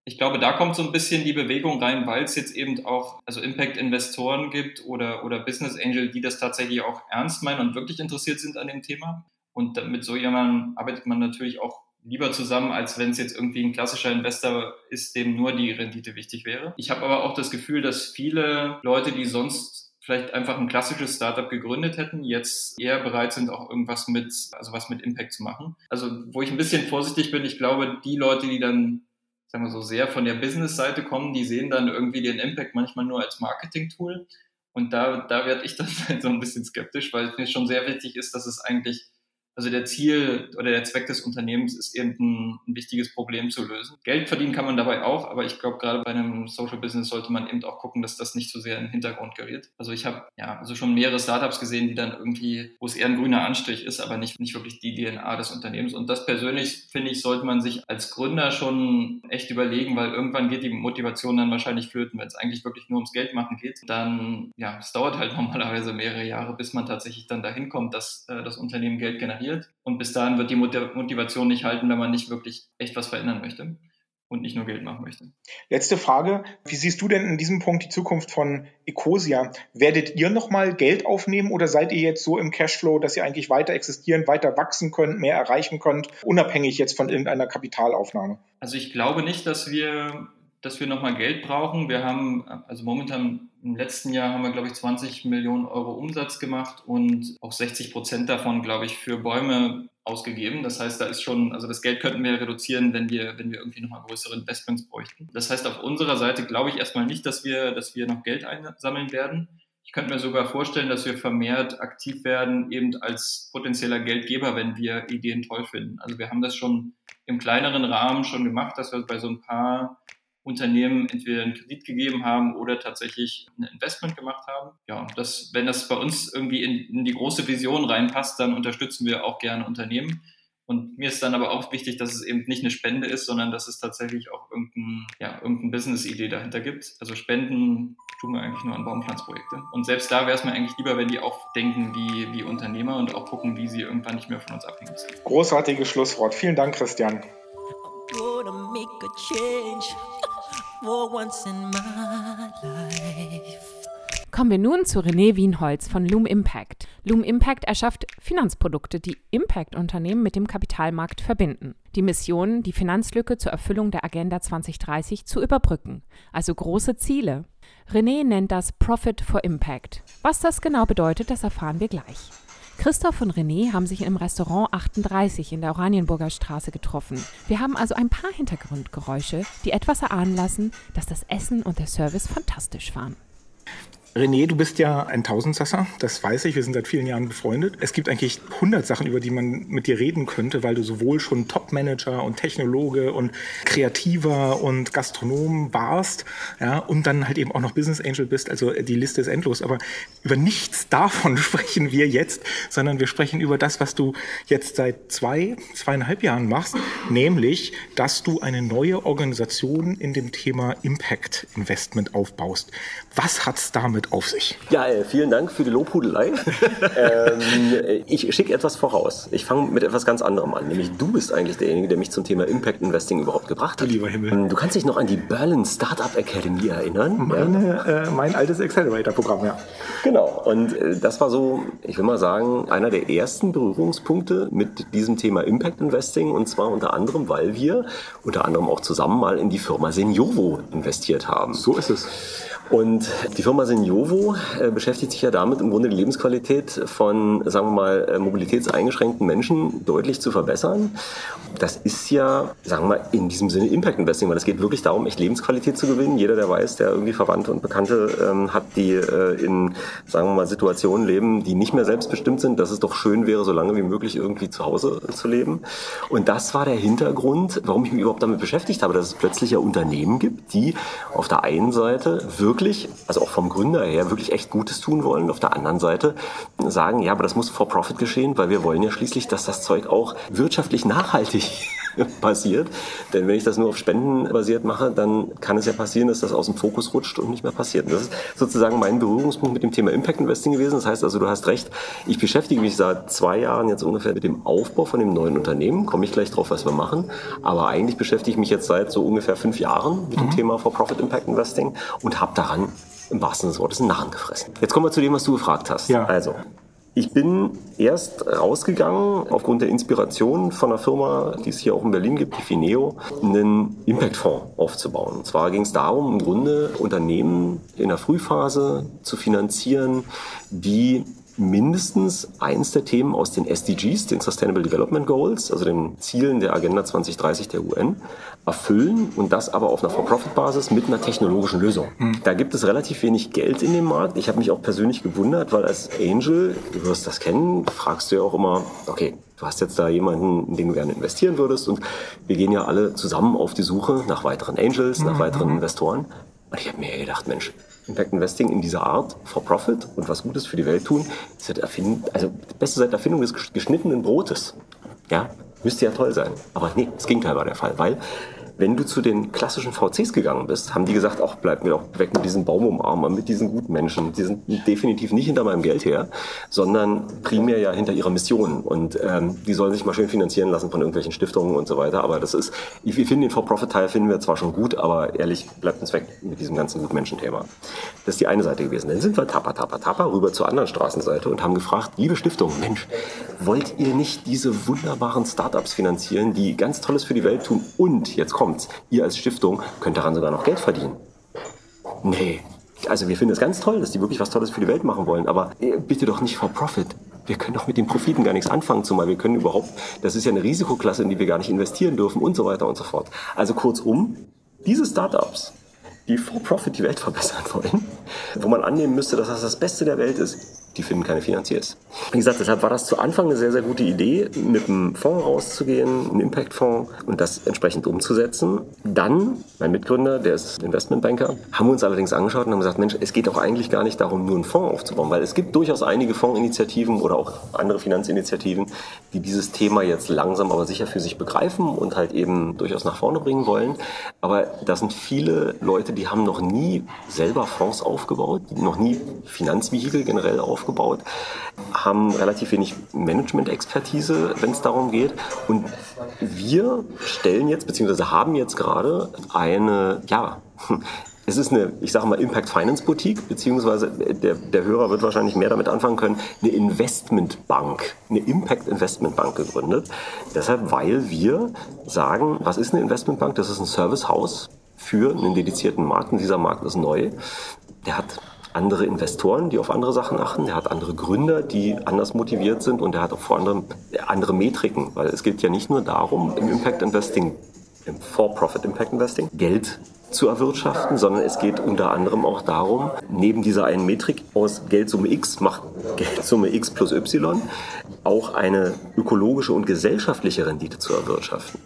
ich glaube, da kommt so ein bisschen die Bewegung rein, weil es jetzt eben auch also Impact-Investoren gibt oder, oder Business Angel, die das tatsächlich auch ernst meinen und wirklich interessiert sind an dem Thema. Und mit so jemandem arbeitet man natürlich auch lieber zusammen, als wenn es jetzt irgendwie ein klassischer Investor ist, dem nur die Rendite wichtig wäre. Ich habe aber auch das Gefühl, dass viele Leute, die sonst vielleicht einfach ein klassisches Startup gegründet hätten, jetzt eher bereit sind, auch irgendwas mit, also was mit Impact zu machen. Also wo ich ein bisschen vorsichtig bin, ich glaube, die Leute, die dann sagen wir so, sehr von der Business-Seite kommen, die sehen dann irgendwie den Impact manchmal nur als Marketing-Tool. Und da, da werde ich dann so ein bisschen skeptisch, weil es mir schon sehr wichtig ist, dass es eigentlich also der Ziel oder der Zweck des Unternehmens ist eben ein, ein wichtiges Problem zu lösen. Geld verdienen kann man dabei auch, aber ich glaube, gerade bei einem Social Business sollte man eben auch gucken, dass das nicht so sehr in den Hintergrund gerät. Also ich habe ja also schon mehrere Startups gesehen, die dann irgendwie, wo es eher ein grüner Anstrich ist, aber nicht, nicht wirklich die DNA des Unternehmens. Und das persönlich, finde ich, sollte man sich als Gründer schon echt überlegen, weil irgendwann geht die Motivation dann wahrscheinlich flöten, wenn es eigentlich wirklich nur ums Geld machen geht. Dann, ja, es dauert halt normalerweise mehrere Jahre, bis man tatsächlich dann dahin kommt, dass äh, das Unternehmen Geld generiert generiert. Und bis dahin wird die Motivation nicht halten, wenn man nicht wirklich echt was verändern möchte. und nicht nur Geld machen möchte. Letzte Frage. Wie siehst du denn in diesem Punkt die Zukunft von Ecosia? Werdet ihr nochmal Geld aufnehmen oder seid ihr jetzt so im Cashflow, dass ihr eigentlich weiter existieren, weiter wachsen könnt, mehr erreichen könnt, unabhängig jetzt von irgendeiner Kapitalaufnahme? Also ich glaube nicht, dass wir, dass wir nochmal Geld brauchen. Wir haben, also momentan im letzten Jahr haben wir, glaube ich, 20 Millionen Euro Umsatz gemacht und auch 60 Prozent davon, glaube ich, für Bäume ausgegeben. Das heißt, da ist schon, also das Geld könnten wir reduzieren, wenn wir, wenn wir irgendwie nochmal größere Investments bräuchten. Das heißt, auf unserer Seite glaube ich erstmal nicht, dass wir, dass wir noch Geld einsammeln werden. Ich könnte mir sogar vorstellen, dass wir vermehrt aktiv werden, eben als potenzieller Geldgeber, wenn wir Ideen toll finden. Also wir haben das schon im kleineren Rahmen schon gemacht, dass wir bei so ein paar Unternehmen entweder einen Kredit gegeben haben oder tatsächlich ein Investment gemacht haben. Ja, das, wenn das bei uns irgendwie in, in die große Vision reinpasst, dann unterstützen wir auch gerne Unternehmen. Und mir ist dann aber auch wichtig, dass es eben nicht eine Spende ist, sondern dass es tatsächlich auch irgendein, ja, irgendeine Business-Idee dahinter gibt. Also Spenden tun wir eigentlich nur an Baumpflanzprojekte. Und selbst da wäre es mir eigentlich lieber, wenn die auch denken wie, wie Unternehmer und auch gucken, wie sie irgendwann nicht mehr von uns abhängig sind. Großartiges Schlusswort. Vielen Dank, Christian Kommen wir nun zu René Wienholz von Loom Impact. Loom Impact erschafft Finanzprodukte, die Impact-Unternehmen mit dem Kapitalmarkt verbinden. Die Mission, die Finanzlücke zur Erfüllung der Agenda 2030 zu überbrücken. Also große Ziele. René nennt das Profit for Impact. Was das genau bedeutet, das erfahren wir gleich. Christoph und René haben sich im Restaurant 38 in der Oranienburger Straße getroffen. Wir haben also ein paar Hintergrundgeräusche, die etwas erahnen lassen, dass das Essen und der Service fantastisch waren. René, du bist ja ein Tausendsasser, das weiß ich, wir sind seit vielen Jahren befreundet. Es gibt eigentlich 100 Sachen, über die man mit dir reden könnte, weil du sowohl schon Topmanager und Technologe und Kreativer und Gastronom warst, ja, und dann halt eben auch noch Business Angel bist, also die Liste ist endlos. Aber über nichts davon sprechen wir jetzt, sondern wir sprechen über das, was du jetzt seit zwei, zweieinhalb Jahren machst, nämlich, dass du eine neue Organisation in dem Thema Impact Investment aufbaust. Was hat's damit damit auf sich? Ja, äh, vielen Dank für die Lobhudelei. ähm, ich schicke etwas voraus. Ich fange mit etwas ganz anderem an. Nämlich du bist eigentlich derjenige, der mich zum Thema Impact Investing überhaupt gebracht hat. Lieber Himmel. Ähm, du kannst dich noch an die Berlin Startup Academy erinnern. Meine, ja? äh, mein altes Accelerator-Programm, ja. Genau. Und äh, das war so, ich will mal sagen, einer der ersten Berührungspunkte mit diesem Thema Impact Investing. Und zwar unter anderem, weil wir unter anderem auch zusammen mal in die Firma Seniovo investiert haben. So ist es. Und die Firma Seniovo äh, beschäftigt sich ja damit, im Grunde die Lebensqualität von, sagen wir mal, äh, mobilitätseingeschränkten Menschen deutlich zu verbessern. Das ist ja, sagen wir mal, in diesem Sinne Impact Investing, weil es geht wirklich darum, echt Lebensqualität zu gewinnen. Jeder, der weiß, der irgendwie Verwandte und Bekannte ähm, hat, die äh, in, sagen wir mal, Situationen leben, die nicht mehr selbstbestimmt sind, dass es doch schön wäre, so lange wie möglich irgendwie zu Hause zu leben. Und das war der Hintergrund, warum ich mich überhaupt damit beschäftigt habe, dass es plötzlich ja Unternehmen gibt, die auf der einen Seite wirklich wirklich, also auch vom Gründer her, wirklich echt Gutes tun wollen. Auf der anderen Seite sagen, ja, aber das muss for Profit geschehen, weil wir wollen ja schließlich, dass das Zeug auch wirtschaftlich nachhaltig passiert. Denn wenn ich das nur auf Spenden basiert mache, dann kann es ja passieren, dass das aus dem Fokus rutscht und nicht mehr passiert. Und das ist sozusagen mein Berührungspunkt mit dem Thema Impact Investing gewesen. Das heißt also, du hast recht, ich beschäftige mich seit zwei Jahren jetzt ungefähr mit dem Aufbau von dem neuen Unternehmen. Komme ich gleich drauf, was wir machen. Aber eigentlich beschäftige ich mich jetzt seit so ungefähr fünf Jahren mit dem mhm. Thema For Profit Impact Investing und habe daran im wahrsten Sinne des Wortes einen Narren gefressen. Jetzt kommen wir zu dem, was du gefragt hast. Ja. Also, ich bin erst rausgegangen, aufgrund der Inspiration von einer Firma, die es hier auch in Berlin gibt, die Fineo, einen Impact-Fonds aufzubauen. Und zwar ging es darum, im Grunde Unternehmen in der Frühphase zu finanzieren, die mindestens eins der Themen aus den SDGs, den Sustainable Development Goals, also den Zielen der Agenda 2030 der UN, erfüllen und das aber auf einer For-Profit-Basis mit einer technologischen Lösung. Mhm. Da gibt es relativ wenig Geld in dem Markt. Ich habe mich auch persönlich gewundert, weil als Angel, du wirst das kennen, fragst du ja auch immer, okay, du hast jetzt da jemanden, in den du gerne investieren würdest und wir gehen ja alle zusammen auf die Suche nach weiteren Angels, nach mhm. weiteren Investoren. Und ich habe mir gedacht, Mensch, Impact Investing in dieser Art, for Profit und was Gutes für die Welt tun, ist halt Erfind also beste seit Erfindung des geschnittenen Brotes. Ja, müsste ja toll sein. Aber nee, das Gegenteil war der Fall, weil Wenn du zu den klassischen VCs gegangen bist, haben die gesagt, ach, bleib mir doch weg mit diesen Baumumarmern, mit diesen guten Menschen. Die sind definitiv nicht hinter meinem Geld her, sondern primär ja hinter ihrer Mission. Und ähm, die sollen sich mal schön finanzieren lassen von irgendwelchen Stiftungen und so weiter. Aber das ist, ich, wir finden den For-Profit-Teil finden wir zwar schon gut, aber ehrlich, bleibt uns weg mit diesem ganzen Gutmenschen-Thema. Das ist die eine Seite gewesen. Dann sind wir tapper, tapper, tapper rüber zur anderen Straßenseite und haben gefragt, liebe Stiftung, Mensch, wollt ihr nicht diese wunderbaren Startups finanzieren, die ganz Tolles für die Welt tun und, jetzt kommt's, ihr als Stiftung könnt daran sogar noch Geld verdienen? Nee. Also wir finden es ganz toll, dass die wirklich was Tolles für die Welt machen wollen, aber äh, bitte doch nicht for Profit. Wir können doch mit den Profiten gar nichts anfangen, zumal wir können überhaupt, das ist ja eine Risikoklasse, in die wir gar nicht investieren dürfen und so weiter und so fort. Also kurzum, diese Startups, die for Profit die Welt verbessern wollen, wo man annehmen müsste, dass das das Beste der Welt ist, die finden keine Finanziers. Wie gesagt, deshalb war das zu Anfang eine sehr, sehr gute Idee, mit einem Fonds rauszugehen, einen Impact-Fonds und das entsprechend umzusetzen. Dann, mein Mitgründer, der ist Investmentbanker, haben wir uns allerdings angeschaut und haben gesagt, Mensch, es geht doch eigentlich gar nicht darum, nur einen Fonds aufzubauen, weil es gibt durchaus einige Fondsinitiativen oder auch andere Finanzinitiativen, die dieses Thema jetzt langsam aber sicher für sich begreifen und halt eben durchaus nach vorne bringen wollen. Aber da sind viele Leute, die haben noch nie selber Fonds aufgebaut, noch nie Finanzvehikel generell aufgebaut aufgebaut, haben relativ wenig Management-Expertise, wenn es darum geht. Und wir stellen jetzt, beziehungsweise haben jetzt gerade eine, ja, es ist eine, ich sage mal, Impact Finance Boutique, beziehungsweise der, der Hörer wird wahrscheinlich mehr damit anfangen können, eine Investmentbank, eine Impact Investment Bank gegründet. Deshalb, weil wir sagen, was ist eine Investmentbank? Das ist ein Servicehaus für einen dedizierten Markt und dieser Markt ist neu. Der hat andere Investoren, die auf andere Sachen achten. Er hat andere Gründer, die anders motiviert sind und er hat auch vor allem andere Metriken, weil es geht ja nicht nur darum, im Impact Investing, im For-Profit Impact Investing, Geld zu erwirtschaften, sondern es geht unter anderem auch darum, neben dieser einen Metrik aus Geldsumme X macht Geldsumme X plus Y auch eine ökologische und gesellschaftliche Rendite zu erwirtschaften.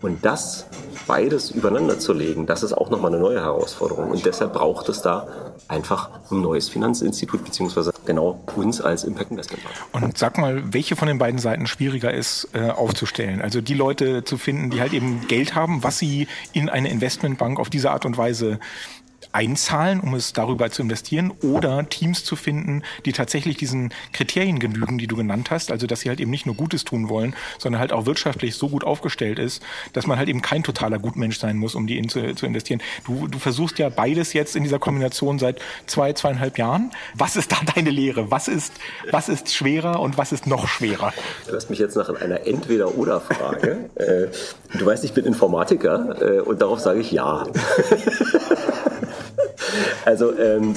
Und das beides übereinander zu legen, das ist auch nochmal eine neue Herausforderung. Und deshalb braucht es da einfach ein neues Finanzinstitut, beziehungsweise genau uns als Impact Investment Bank. Und sag mal, welche von den beiden Seiten schwieriger ist äh, aufzustellen? Also die Leute zu finden, die halt eben Geld haben, was sie in eine Investmentbank auf diese Art und Weise einzahlen, um es darüber zu investieren, oder Teams zu finden, die tatsächlich diesen Kriterien genügen, die du genannt hast, also dass sie halt eben nicht nur Gutes tun wollen, sondern halt auch wirtschaftlich so gut aufgestellt ist, dass man halt eben kein totaler Gutmensch sein muss, um die in zu, zu investieren. Du, du versuchst ja beides jetzt in dieser Kombination seit zwei, zweieinhalb Jahren. Was ist da deine Lehre? Was ist, was ist schwerer und was ist noch schwerer? Du hast mich jetzt nach einer Entweder-Oder-Frage. äh, du weißt, ich bin Informatiker äh, und darauf sage ich ja. Also ähm,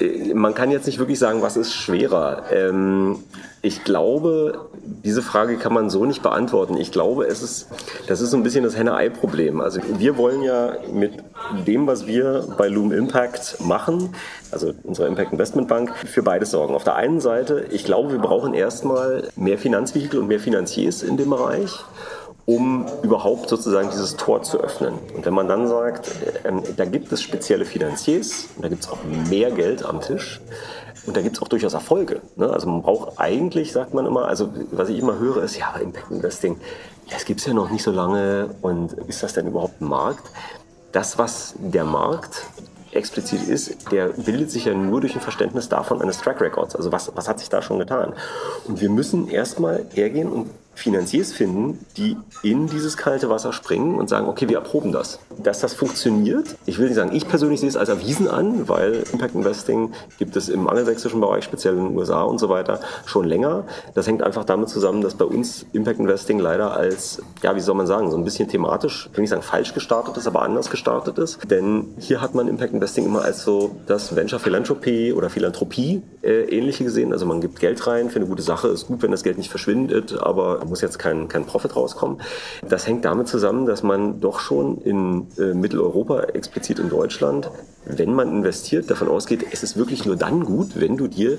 äh, man kann jetzt nicht wirklich sagen, was ist schwerer. Ähm, ich glaube, diese Frage kann man so nicht beantworten. Ich glaube, es ist, das ist so ein bisschen das Henne-Ei-Problem. Also wir wollen ja mit dem, was wir bei Loom Impact machen, also unserer Impact Investment Bank, für beides sorgen. Auf der einen Seite, ich glaube, wir brauchen erstmal mehr Finanzvehikel und mehr Finanziers in dem Bereich um überhaupt sozusagen dieses Tor zu öffnen. Und wenn man dann sagt, äh, da gibt es spezielle Finanziers und da gibt es auch mehr Geld am Tisch und da gibt es auch durchaus Erfolge. Ne? Also man braucht eigentlich, sagt man immer, also was ich immer höre, ist, ja, Impact Investing, das gibt es ja noch nicht so lange und ist das denn überhaupt ein Markt? Das, was der Markt explizit ist, der bildet sich ja nur durch ein Verständnis davon eines Track Records. Also was, was hat sich da schon getan? Und wir müssen erstmal hergehen und Finanziers finden, die in dieses kalte Wasser springen und sagen, okay, wir erproben das. Dass das funktioniert, ich will nicht sagen, ich persönlich sehe es als erwiesen an, weil Impact Investing gibt es im angelsächsischen Bereich, speziell in den USA und so weiter, schon länger. Das hängt einfach damit zusammen, dass bei uns Impact Investing leider als, ja, wie soll man sagen, so ein bisschen thematisch, ich will nicht sagen falsch gestartet ist, aber anders gestartet ist. Denn hier hat man Impact Investing immer als so das Venture Philanthropy oder Philanthropie äh, ähnliche gesehen. Also man gibt Geld rein für eine gute Sache, ist gut, wenn das Geld nicht verschwindet, aber da muss jetzt kein, kein Profit rauskommen. Das hängt damit zusammen, dass man doch schon in äh, Mitteleuropa, explizit in Deutschland, wenn man investiert, davon ausgeht, es ist wirklich nur dann gut, wenn du dir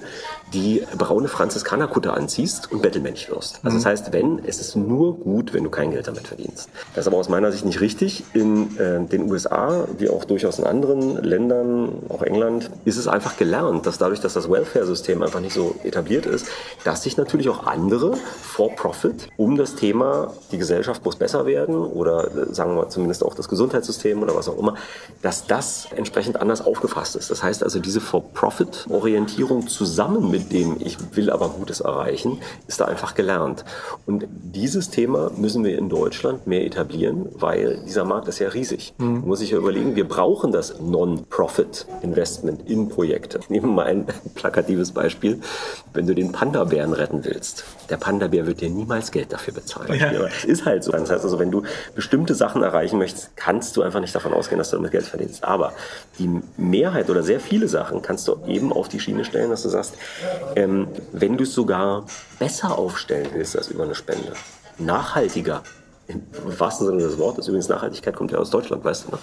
die braune Franziskanerkutte anziehst und Bettelmensch wirst. Also mhm. das heißt, wenn, es ist nur gut, wenn du kein Geld damit verdienst. Das ist aber aus meiner Sicht nicht richtig. In äh, den USA, wie auch durchaus in anderen Ländern, auch England, ist es einfach gelernt, dass dadurch, dass das Wealth Software-System einfach nicht so etabliert ist, dass sich natürlich auch andere for-profit um das Thema, die Gesellschaft muss besser werden oder äh, sagen wir zumindest auch das Gesundheitssystem oder was auch immer, dass das entsprechend anders aufgefasst ist. Das heißt also, diese For-Profit-Orientierung zusammen mit dem, ich will aber Gutes erreichen, ist da einfach gelernt. Und dieses Thema müssen wir in Deutschland mehr etablieren, weil dieser Markt ist ja riesig. Mhm. Muss sich ja überlegen, wir brauchen das Non-Profit-Investment in Projekte. Nehmen wir mal ein plakatives Beispiel. Wenn du den Panda-Bären retten willst, der Panda-Bär wird dir niemals Geld dafür bezahlen. Ja. Das ist halt so. Das heißt also, wenn du bestimmte Sachen erreichen möchtest, kannst du einfach nicht davon ausgehen, dass du damit Geld verdienst. Aber die Mehrheit oder sehr viele Sachen kannst du eben auf die Schiene stellen, dass du sagst, ähm, wenn du es sogar besser aufstellen willst als über eine Spende, nachhaltiger, im wahrsten Sinne des Wortes, übrigens Nachhaltigkeit kommt ja aus Deutschland, weißt du, ne?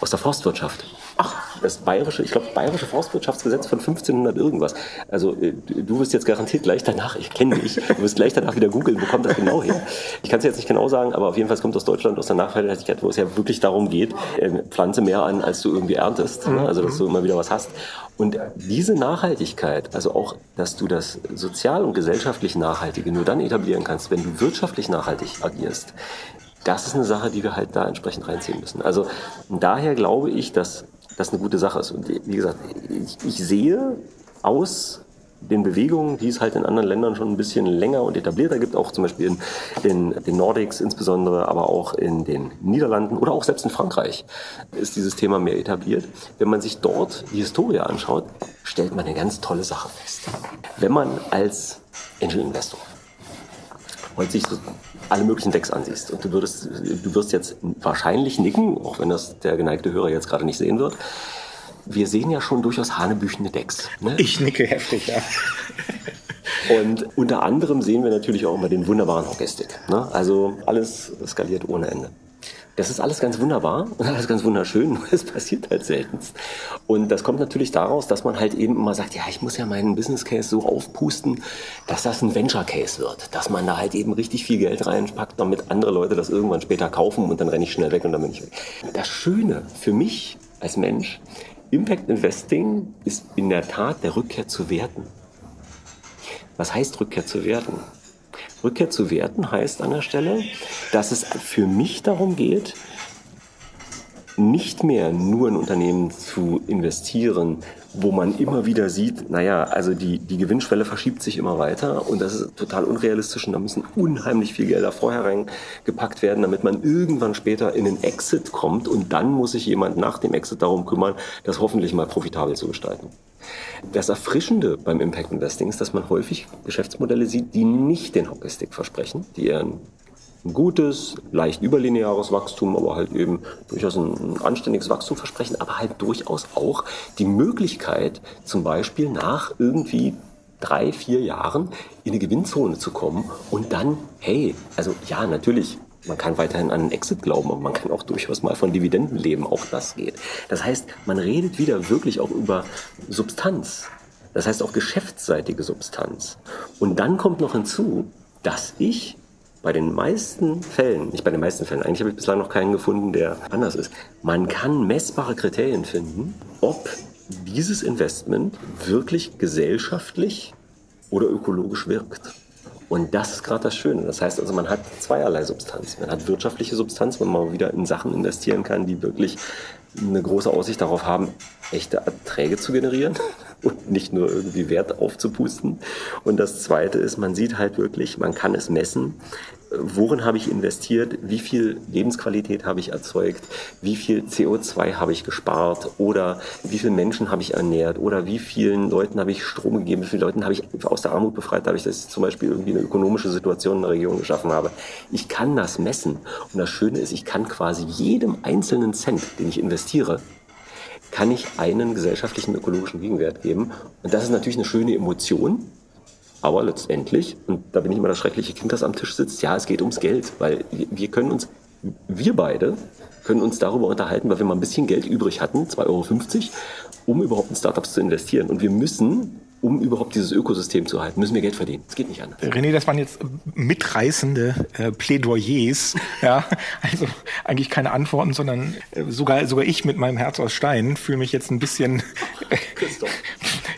aus der Forstwirtschaft. Ach, das bayerische, ich glaube, bayerische Forstwirtschaftsgesetz von 1500 irgendwas. Also äh, du wirst jetzt garantiert gleich danach, ich kenne dich, du wirst gleich danach wieder googeln, wo kommt das genau her? Ich kann es jetzt nicht genau sagen, aber auf jeden Fall kommt aus Deutschland, aus der Nachhaltigkeit, wo es ja wirklich darum geht, äh, pflanze mehr an, als du irgendwie erntest, ne? also dass du immer wieder was hast. Und diese Nachhaltigkeit, also auch, dass du das sozial und gesellschaftlich Nachhaltige nur dann etablieren kannst, wenn du wirtschaftlich nachhaltig agierst, das ist eine Sache, die wir halt da entsprechend reinziehen müssen. Also daher glaube ich, dass das eine gute Sache ist. Und wie gesagt, ich, ich sehe aus den Bewegungen, die es halt in anderen Ländern schon ein bisschen länger und etablierter gibt, auch zum Beispiel in den, den Nordics insbesondere, aber auch in den Niederlanden oder auch selbst in Frankreich ist dieses Thema mehr etabliert. Wenn man sich dort die Historie anschaut, stellt man eine ganz tolle Sache fest. Wenn man als Angel Investor heute sich alle möglichen Decks ansiehst und du würdest, du wirst jetzt wahrscheinlich nicken, auch wenn das der geneigte Hörer jetzt gerade nicht sehen wird, wir sehen ja schon durchaus hanebüchende Decks. Ne? Ich nicke heftig, ja. Und unter anderem sehen wir natürlich auch immer den wunderbaren Hockeystick. Ne? Also alles skaliert ohne Ende. Das ist alles ganz wunderbar und alles ganz wunderschön, nur es passiert halt seltenst. Und das kommt natürlich daraus, dass man halt eben immer sagt, ja, ich muss ja meinen Business Case so aufpusten, dass das ein Venture Case wird. Dass man da halt eben richtig viel Geld reinpackt, damit andere Leute das irgendwann später kaufen und dann renne ich schnell weg und dann bin ich weg. Das Schöne für mich als Mensch Impact Investing ist in der Tat der Rückkehr zu Werten. Was heißt Rückkehr zu Werten? Rückkehr zu Werten heißt an der Stelle, dass es für mich darum geht, nicht mehr nur in Unternehmen zu investieren, wo man immer wieder sieht, naja, also die, die Gewinnschwelle verschiebt sich immer weiter und das ist total unrealistisch und da müssen unheimlich viel Gelder vorher reingepackt werden, damit man irgendwann später in den Exit kommt und dann muss sich jemand nach dem Exit darum kümmern, das hoffentlich mal profitabel zu gestalten. Das Erfrischende beim Impact Investing ist, dass man häufig Geschäftsmodelle sieht, die nicht den Hockeystick versprechen, die eher ein ein gutes, leicht überlineares Wachstum, aber halt eben durchaus ein, anständiges Wachstum versprechen, aber halt durchaus auch die Möglichkeit, zum Beispiel nach irgendwie drei, vier Jahren in eine Gewinnzone zu kommen und dann, hey, also ja, natürlich, man kann weiterhin an einen Exit glauben, aber man kann auch durchaus mal von Dividenden leben, auch das geht. Das heißt, man redet wieder wirklich auch über Substanz. Das heißt auch geschäftsseitige Substanz. Und dann kommt noch hinzu, dass ich bei den meisten Fällen, nicht bei den meisten Fällen, eigentlich habe ich bislang noch keinen gefunden, der anders ist. Man kann messbare Kriterien finden, ob dieses Investment wirklich gesellschaftlich oder ökologisch wirkt. Und das ist gerade das Schöne. Das heißt also, man hat zweierlei Substanz. Man hat wirtschaftliche Substanz, wenn man wieder in Sachen investieren kann, die wirklich eine große Aussicht darauf haben, echte Erträge zu generieren und nicht nur irgendwie Wert aufzupusten. Und das Zweite ist, man sieht halt wirklich, man kann es messen, worin habe ich investiert, wie viel Lebensqualität habe ich erzeugt, wie viel CO2 habe ich gespart? Oder wie viele Menschen habe ich ernährt? Oder wie vielen Leuten habe ich Strom gegeben, wie viele Leuten habe ich aus der Armut befreit, dadurch, dass ich zum Beispiel irgendwie eine ökonomische Situation in der Region geschaffen habe. Ich kann das messen. Und das Schöne ist, ich kann quasi jedem einzelnen Cent, den ich investiere, kann ich einen gesellschaftlichen ökologischen Gegenwert geben. Und das ist natürlich eine schöne Emotion, aber letztendlich, und da bin ich immer das schreckliche Kind, das am Tisch sitzt, ja, es geht ums Geld, weil wir können uns, wir beide können uns darüber unterhalten, weil wir mal ein bisschen Geld übrig hatten, 2,50 Euro, um überhaupt in Startups zu investieren. Und wir müssen um überhaupt dieses Ökosystem zu halten, müssen wir Geld verdienen. Es geht nicht anders. René, das waren jetzt mitreißende äh, Plädoyers. ja, also eigentlich keine Antworten, sondern äh, sogar, sogar ich mit meinem Herz aus Stein fühle mich jetzt ein bisschen. Christoph.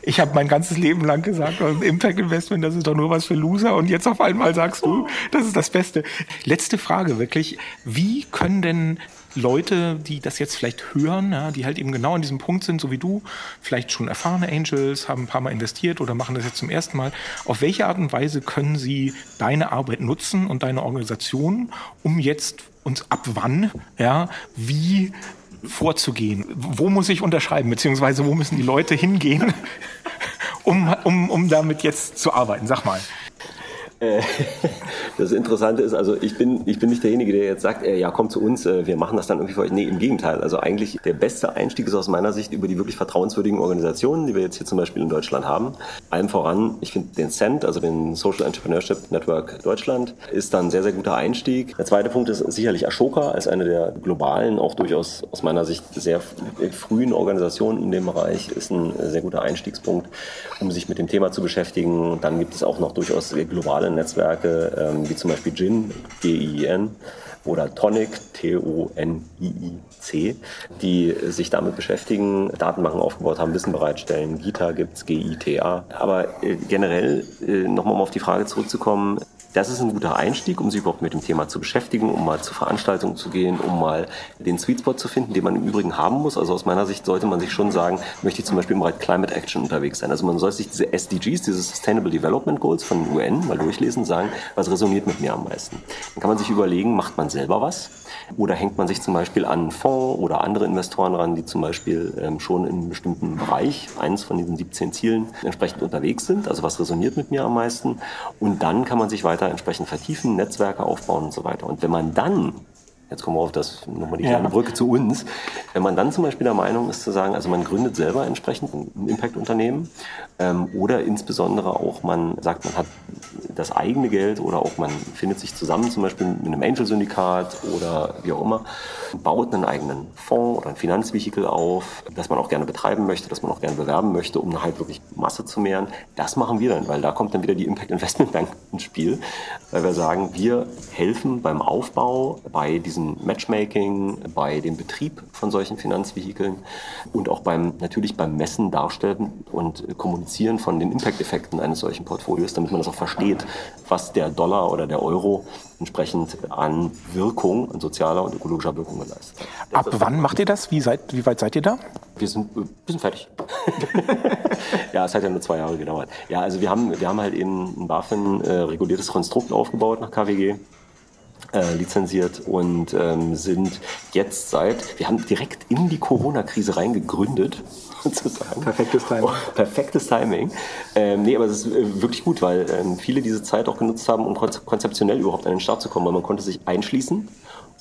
ich habe mein ganzes Leben lang gesagt, Impact Investment, das ist doch nur was für Loser und jetzt auf einmal sagst du, das ist das Beste. Letzte Frage wirklich, wie können denn Leute, die das jetzt vielleicht hören, ja, die halt eben genau an diesem Punkt sind, so wie du, vielleicht schon erfahrene Angels, haben ein paar Mal investiert oder machen das jetzt zum ersten Mal. Auf welche Art und Weise können sie deine Arbeit nutzen und deine Organisation, um jetzt uns ab wann, ja, wie vorzugehen? Wo muss ich unterschreiben, beziehungsweise wo müssen die Leute hingehen, um, um, um damit jetzt zu arbeiten? Sag mal. Äh, das Interessante ist, also ich bin, ich bin nicht derjenige, der jetzt sagt, äh, ja, komm zu uns, äh, wir machen das dann irgendwie für euch. Nee, im Gegenteil. Also eigentlich der beste Einstieg ist aus meiner Sicht über die wirklich vertrauenswürdigen Organisationen, die wir jetzt hier zum Beispiel in Deutschland haben. Allem voran, ich finde den CENT, also den Social Entrepreneurship Network Deutschland, ist dann ein sehr, sehr guter Einstieg. Der zweite Punkt ist sicherlich Ashoka als eine der globalen, auch durchaus aus meiner Sicht sehr frühen Organisationen in dem Bereich, ist ein sehr guter Einstiegspunkt, um sich mit dem Thema zu beschäftigen. Dann gibt es auch noch durchaus globale Netzwerke, ähm, wie zum Beispiel GIN, G-I-N, oder Tonic, T-O-N-I-I-C, die sich damit beschäftigen, Datenbanken aufgebaut haben, Wissen bereitstellen. Gita gibt es, G-I-T-A. Aber äh, generell, äh, nochmal um auf die Frage zurückzukommen, das ist ein guter Einstieg, um sich überhaupt mit dem Thema zu beschäftigen, um mal zu Veranstaltungen zu gehen, um mal den Sweet Spot zu finden, den man im Übrigen haben muss. Also aus meiner Sicht sollte man sich schon sagen, möchte ich zum Beispiel im Bereich Climate Action unterwegs sein. Also man sollte sich diese SDGs, diese Sustainable Development Goals von UN mal durchlesen, sagen, was resoniert mit mir am meisten. Dann kann man sich überlegen, macht man selber was? Oder hängt man sich zum Beispiel an einen Fonds oder andere Investoren ran, die zum Beispiel ähm, schon in einem bestimmten Bereich, eins von diesen 17 Zielen, entsprechend unterwegs sind? Also was resoniert mit mir am meisten? Und dann kann man sich weiter entsprechend vertiefen, Netzwerke aufbauen und so weiter. Und wenn man dann jetzt kommen wir auf das, nochmal die kleine ja. Brücke zu uns. Wenn man dann zum Beispiel der Meinung ist zu sagen, also man gründet selber entsprechend ein Impact-Unternehmen ähm, oder insbesondere auch man sagt, man hat das eigene Geld oder auch man findet sich zusammen zum Beispiel mit einem Angel-Syndikat oder wie auch immer, baut einen eigenen Fonds oder ein Finanzvehikel auf, das man auch gerne betreiben möchte, das man auch gerne bewerben möchte, um halt wirklich Masse zu mehren. Das machen wir dann, weil da kommt dann wieder die Impact Investment Bank ins Spiel, weil wir sagen, wir helfen beim Aufbau, bei diesem diesem Matchmaking, bei dem Betrieb von solchen Finanzvehikeln und auch beim, natürlich beim Messen, Darstellen und Kommunizieren von den Impact-Effekten eines solchen Portfolios, damit man das auch versteht, was der Dollar oder der Euro entsprechend an Wirkung, an sozialer und ökologischer Wirkung geleistet hat. Ab wann macht ihr das? Wie, seid, wie weit seid ihr da? Wir sind, wir sind fertig. ja, es hat ja nur zwei Jahre gedauert. Ja, also wir haben, wir haben halt eben ein BaFin äh, Konstrukt aufgebaut nach KWG äh, lizenziert und ähm, sind jetzt seit, wir haben direkt in die Corona-Krise reingegründet, sozusagen. Perfektes Timing. Oh, perfektes Timing. Ähm, nee, aber es ist äh, wirklich gut, weil ähm, viele diese Zeit auch genutzt haben, um konzeptionell überhaupt an den Start zu kommen, weil man konnte sich einschließen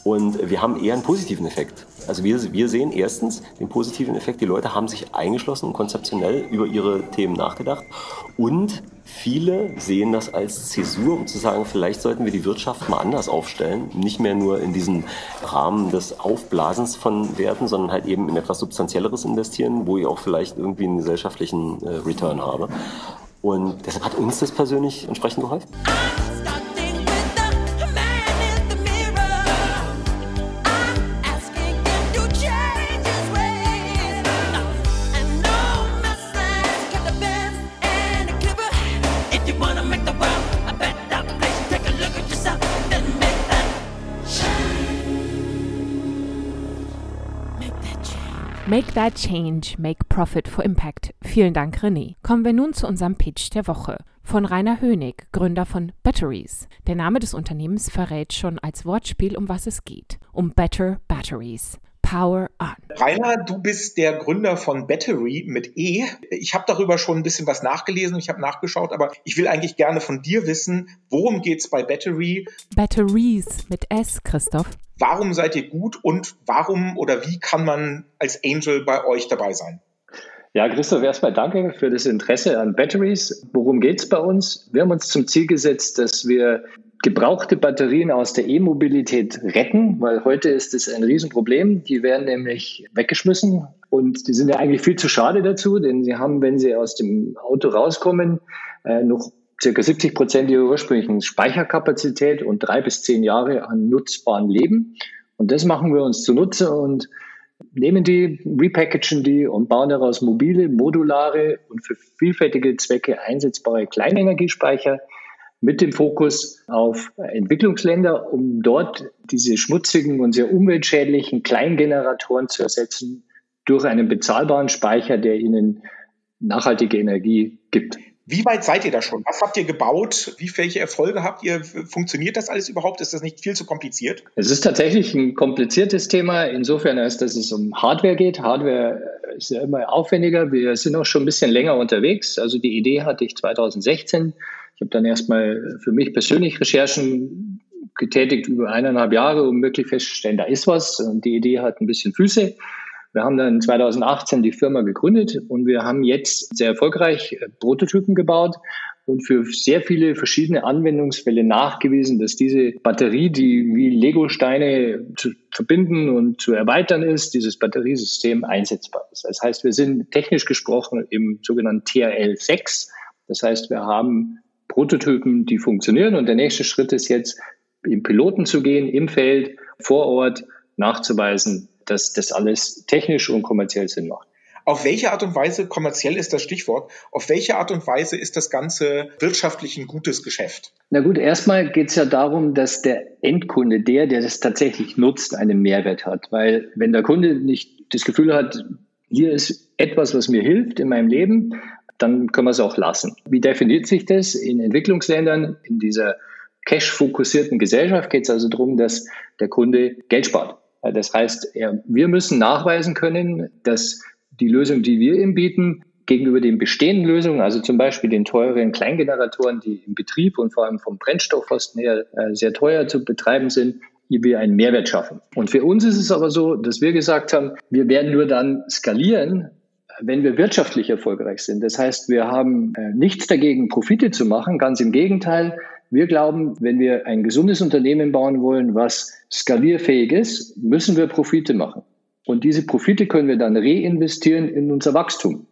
und wir haben eher einen positiven Effekt. Also wir, wir sehen erstens den positiven Effekt, die Leute haben sich eingeschlossen und konzeptionell über ihre Themen nachgedacht. Und viele sehen das als Zäsur, um zu sagen, vielleicht sollten wir die Wirtschaft mal anders aufstellen. Nicht mehr nur in diesen Rahmen des Aufblasens von Werten, sondern halt eben in etwas Substanzielleres investieren, wo ich auch vielleicht irgendwie einen gesellschaftlichen äh, Return habe. Und deshalb hat uns das persönlich entsprechend geholfen. Make that change, make profit for impact. Vielen Dank, René. Kommen wir nun zu unserem Pitch der Woche. Von Rainer Hönig, Gründer von Batteries. Der Name des Unternehmens verrät schon als Wortspiel, um was es geht. Um Better Batteries. Power On. Rainer, du bist der Gründer von Battery mit E. Ich habe darüber schon ein bisschen was nachgelesen, ich habe nachgeschaut, aber ich will eigentlich gerne von dir wissen, worum geht es bei Battery? Batteries mit S, Christoph. Warum seid ihr gut und warum oder wie kann man als Angel bei euch dabei sein? Ja, Christoph, erstmal danke für das Interesse an Batteries. Worum geht es bei uns? Wir haben uns zum Ziel gesetzt, dass wir gebrauchte Batterien aus der E-Mobilität retten, weil heute ist es ein Riesenproblem. Die werden nämlich weggeschmissen und die sind ja eigentlich viel zu schade dazu, denn sie haben, wenn sie aus dem Auto rauskommen, äh, noch circa 70 Prozent ihrer ursprünglichen Speicherkapazität und drei bis zehn Jahre an nutzbarem Leben. Und das machen wir uns zunutze und nehmen die, repackagen die und bauen daraus mobile, modulare und für vielfältige Zwecke einsetzbare Kleinenergiespeicher mit dem Fokus auf Entwicklungsländer, um dort diese schmutzigen und sehr umweltschädlichen Kleingeneratoren zu ersetzen durch einen bezahlbaren Speicher, der ihnen nachhaltige Energie gibt. Wie weit seid ihr da schon? Was habt ihr gebaut? Wie welche Erfolge habt ihr? Funktioniert das alles überhaupt? Ist das nicht viel zu kompliziert? Es ist tatsächlich ein kompliziertes Thema, insofern als dass es um Hardware geht. Hardware ist ja immer aufwendiger. Wir sind auch schon ein bisschen länger unterwegs. Also die Idee hatte ich 2016. Ich habe dann erstmal für mich persönlich Recherchen getätigt über eineinhalb Jahre, um wirklich festzustellen, da ist was. Und die Idee hat ein bisschen Füße. Wir haben dann 2018 die Firma gegründet und wir haben jetzt sehr erfolgreich äh, Prototypen gebaut und für sehr viele verschiedene Anwendungsfälle nachgewiesen, dass diese Batterie, die wie Lego-Steine zu verbinden und zu erweitern ist, dieses Batteriesystem einsetzbar ist. Das heißt, wir sind technisch gesprochen im sogenannten TRL 6. Das heißt, wir haben Prototypen, die funktionieren und der nächste Schritt ist jetzt, im Piloten zu gehen, im Feld, vor Ort, nachzuweisen, dass das alles technisch und kommerziell Sinn macht. Auf welche Art und Weise, kommerziell ist das Stichwort, auf welche Art und Weise ist das Ganze wirtschaftlich ein gutes Geschäft? Na gut, erstmal geht es ja darum, dass der Endkunde, der, der das tatsächlich nutzt, einen Mehrwert hat. Weil wenn der Kunde nicht das Gefühl hat, hier ist etwas, was mir hilft in meinem Leben, dann können wir es auch lassen. Wie definiert sich das? In Entwicklungsländern, in dieser cash-fokussierten Gesellschaft geht es also darum, dass der Kunde Geld spart. Das heißt, wir müssen nachweisen können, dass die Lösung, die wir ihm bieten, gegenüber den bestehenden Lösungen, also zum Beispiel den teuren Kleingeneratoren, die im Betrieb und vor allem vom Brennstoffkosten her äh, sehr teuer zu betreiben sind, hier wir einen Mehrwert schaffen. Und für uns ist es aber so, dass wir gesagt haben, wir werden nur dann skalieren, wenn wir wirtschaftlich erfolgreich sind. Das heißt, wir haben äh, nichts dagegen, Profite zu machen. Ganz im Gegenteil. Wir glauben, wenn wir ein gesundes Unternehmen bauen wollen, was skalierfähig ist, müssen wir Profite machen. Und diese Profite können wir dann reinvestieren in unser Wachstum.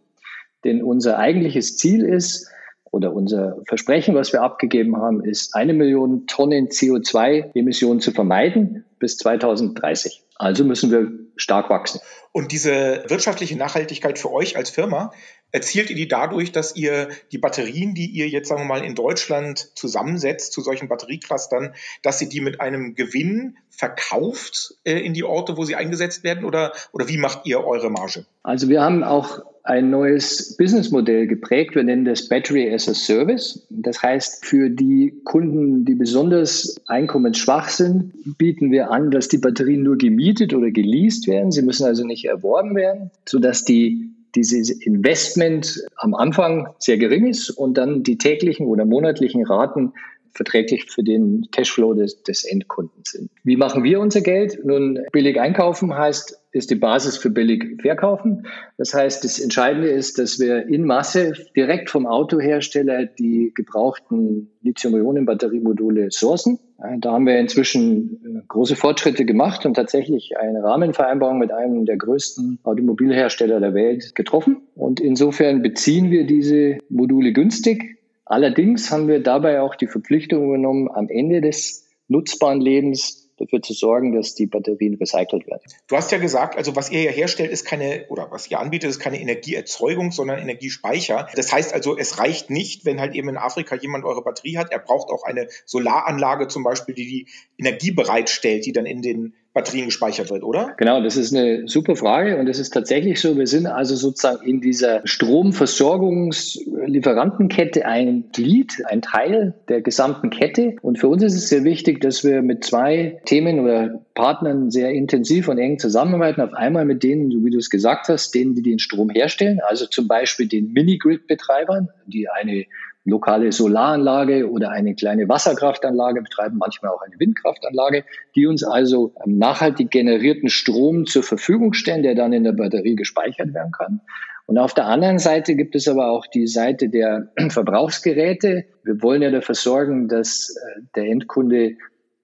Denn unser eigentliches Ziel ist, oder unser Versprechen, was wir abgegeben haben, ist, eine Million Tonnen CO2-Emissionen zu vermeiden bis 2030. Also müssen wir stark wachsen. Und diese wirtschaftliche Nachhaltigkeit für euch als Firma, erzielt ihr die dadurch, dass ihr die Batterien, die ihr jetzt, sagen wir mal, in Deutschland zusammensetzt zu solchen Batterieclustern, dass ihr die mit einem Gewinn verkauft äh, in die Orte, wo sie eingesetzt werden? Oder, oder wie macht ihr eure Marge? Also wir haben auch ein neues Businessmodell geprägt. Wir nennen das Battery as a Service. Das heißt, für die Kunden, die besonders einkommensschwach sind, bieten wir an, dass die Batterien nur gemietet oder geleast werden. Sie müssen also nicht erworben werden, sodass die dieses Investment am Anfang sehr gering ist und dann die täglichen oder monatlichen Raten verträglich für den Cashflow des, des Endkunden sind. Wie machen wir unser Geld? Nun, billig einkaufen heißt, ist die Basis für billig verkaufen. Das heißt, das Entscheidende ist, dass wir in Masse direkt vom Autohersteller die gebrauchten Lithium-Ionen-Batteriemodule sourcen. Da haben wir inzwischen äh, große Fortschritte gemacht und tatsächlich eine Rahmenvereinbarung mit einem der größten Automobilhersteller der Welt getroffen. Und insofern beziehen wir diese Module günstig Allerdings haben wir dabei auch die Verpflichtung genommen, am Ende des nutzbaren Lebens dafür zu sorgen, dass die Batterien recycelt werden. Du hast ja gesagt, also was ihr ja herstellt, ist keine, oder was ihr anbietet, ist keine Energieerzeugung, sondern Energiespeicher. Das heißt also, es reicht nicht, wenn halt eben in Afrika jemand eure Batterie hat. Er braucht auch eine Solaranlage zum Beispiel, die die Energie bereitstellt, die dann in den Batterien gespeichert wird, oder? Genau, das ist eine super Frage und es ist tatsächlich so. Wir sind also sozusagen in dieser Stromversorgungslieferantenkette ein Glied, ein Teil der gesamten Kette. Und für uns ist es sehr wichtig, dass wir mit zwei Themen oder Partnern sehr intensiv und eng zusammenarbeiten. Auf einmal mit denen, wie du es gesagt hast, denen, die den Strom herstellen, also zum Beispiel den Mini-Grid-Betreibern, die eine lokale Solaranlage oder eine kleine Wasserkraftanlage betreiben, manchmal auch eine Windkraftanlage, die uns also nachhaltig generierten Strom zur Verfügung stellen, der dann in der Batterie gespeichert werden kann. Und auf der anderen Seite gibt es aber auch die Seite der Verbrauchsgeräte. Wir wollen ja dafür sorgen, dass äh, der Endkunde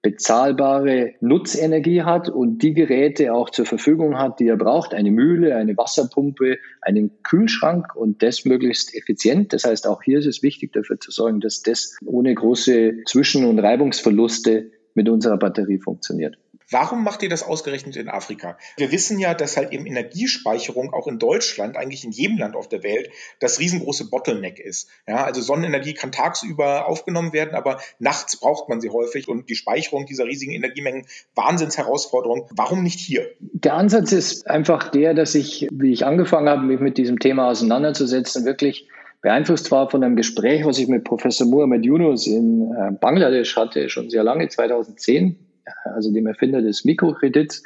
bezahlbare Nutzenergie hat und die Geräte auch zur Verfügung hat, die er braucht. Eine Mühle, eine Wasserpumpe, einen Kühlschrank und das möglichst effizient. Das heißt, auch hier ist es wichtig dafür zu sorgen, dass das ohne große Zwischen- und Reibungsverluste mit unserer Batterie funktioniert. Warum macht ihr das ausgerechnet in Afrika? Wir wissen ja, dass halt eben Energiespeicherung auch in Deutschland, eigentlich in jedem Land auf der Welt, das riesengroße Bottleneck ist. Ja, also Sonnenenergie kann tagsüber aufgenommen werden, aber nachts braucht man sie häufig und die Speicherung dieser riesigen Energiemengen, Wahnsinnsherausforderung. Warum nicht hier? Der Ansatz ist einfach der, dass ich, wie ich angefangen habe, mich mit diesem Thema auseinanderzusetzen, wirklich beeinflusst war von einem Gespräch, was ich mit Professor Muhammad Yunus in äh, Bangladesch hatte, schon sehr lange, 2010, also dem Erfinder des Mikrokredits.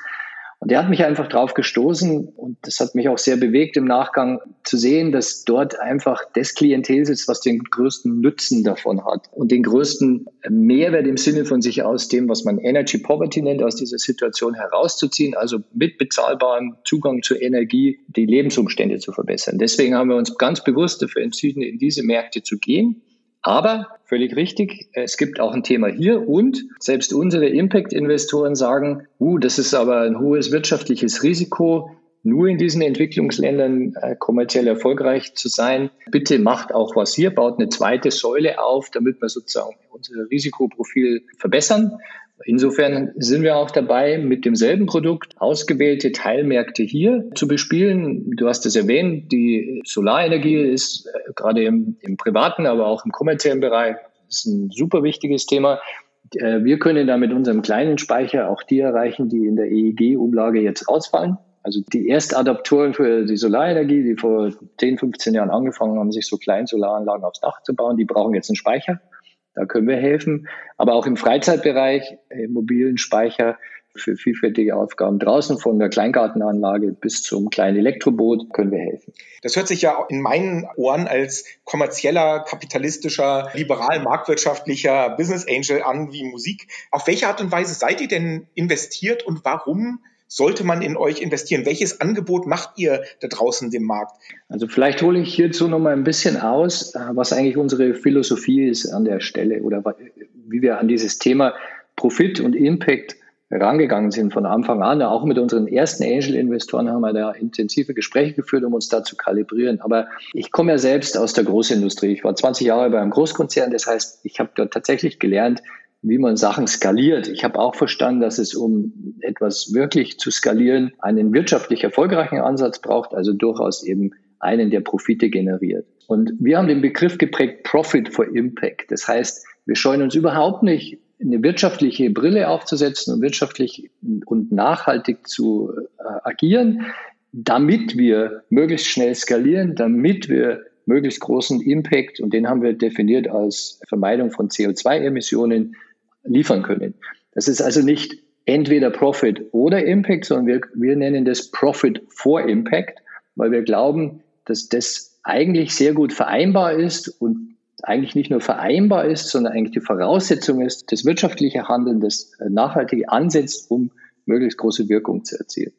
Und der hat mich einfach drauf gestoßen und das hat mich auch sehr bewegt im Nachgang zu sehen, dass dort einfach das Klientel sitzt, was den größten Nutzen davon hat und den größten Mehrwert im Sinne von sich aus dem, was man Energy Poverty nennt, aus dieser Situation herauszuziehen, also mit bezahlbarem Zugang zur Energie die Lebensumstände zu verbessern. Deswegen haben wir uns ganz bewusst dafür entschieden, in diese Märkte zu gehen. Aber völlig richtig, es gibt auch ein Thema hier und selbst unsere Impact-Investoren sagen, uh, das ist aber ein hohes wirtschaftliches Risiko, nur in diesen Entwicklungsländern äh, kommerziell erfolgreich zu sein. Bitte macht auch was hier, baut eine zweite Säule auf, damit wir sozusagen unser Risikoprofil verbessern. Insofern sind wir auch dabei, mit demselben Produkt ausgewählte Teilmärkte hier zu bespielen. Du hast es erwähnt, die Solarenergie ist äh, gerade im, im privaten, aber auch im kommerziellen Bereich ist ein super wichtiges Thema. Äh, wir können da mit unserem kleinen Speicher auch die erreichen, die in der EEG-Umlage jetzt rausfallen. Also die Erstadaptoren für die Solarenergie, die vor 10, 15 Jahren angefangen haben, sich so kleine Solaranlagen aufs Dach zu bauen, die brauchen jetzt einen Speicher. Da können wir helfen. Aber auch im Freizeitbereich, im mobilen Speicher für vielfältige Aufgaben draußen von der Kleingartenanlage bis zum kleinen Elektroboot können wir helfen. Das hört sich ja in meinen Ohren als kommerzieller, kapitalistischer, liberal marktwirtschaftlicher Business Angel an wie Musik. Auf welche Art und Weise seid ihr denn investiert und warum sollte man in euch investieren? Welches Angebot macht ihr da draußen dem Markt? Also vielleicht hole ich hierzu noch mal ein bisschen aus, äh, was eigentlich unsere Philosophie ist an der Stelle oder wie wir an dieses Thema Profit und Impact rangegangen sind von Anfang an. Auch mit unseren ersten Angel-Investoren haben wir da intensive Gespräche geführt, um uns da zu kalibrieren. Aber ich komme ja selbst aus der Großindustrie. Ich war 20 Jahre bei einem Großkonzern. Das heißt, ich habe dort tatsächlich gelernt, wie man Sachen skaliert. Ich habe auch verstanden, dass es, um etwas wirklich zu skalieren, einen wirtschaftlich erfolgreichen Ansatz braucht, also durchaus eben einen, der Profite generiert. Und wir haben den Begriff geprägt Profit for Impact. Das heißt, wir scheuen uns überhaupt nicht, eine wirtschaftliche Brille aufzusetzen und wirtschaftlich und nachhaltig zu äh, agieren, damit wir möglichst schnell skalieren, damit wir möglichst großen Impact, und den haben wir definiert als Vermeidung von CO2-Emissionen, liefern können. Das ist also nicht entweder Profit oder Impact, sondern wir, wir nennen das Profit for Impact, weil wir glauben, dass das eigentlich sehr gut vereinbar ist und eigentlich nicht nur vereinbar ist, sondern eigentlich die Voraussetzung ist, das wirtschaftliche Handeln, das nachhaltige ansetzt, um möglichst große Wirkung zu erzielen.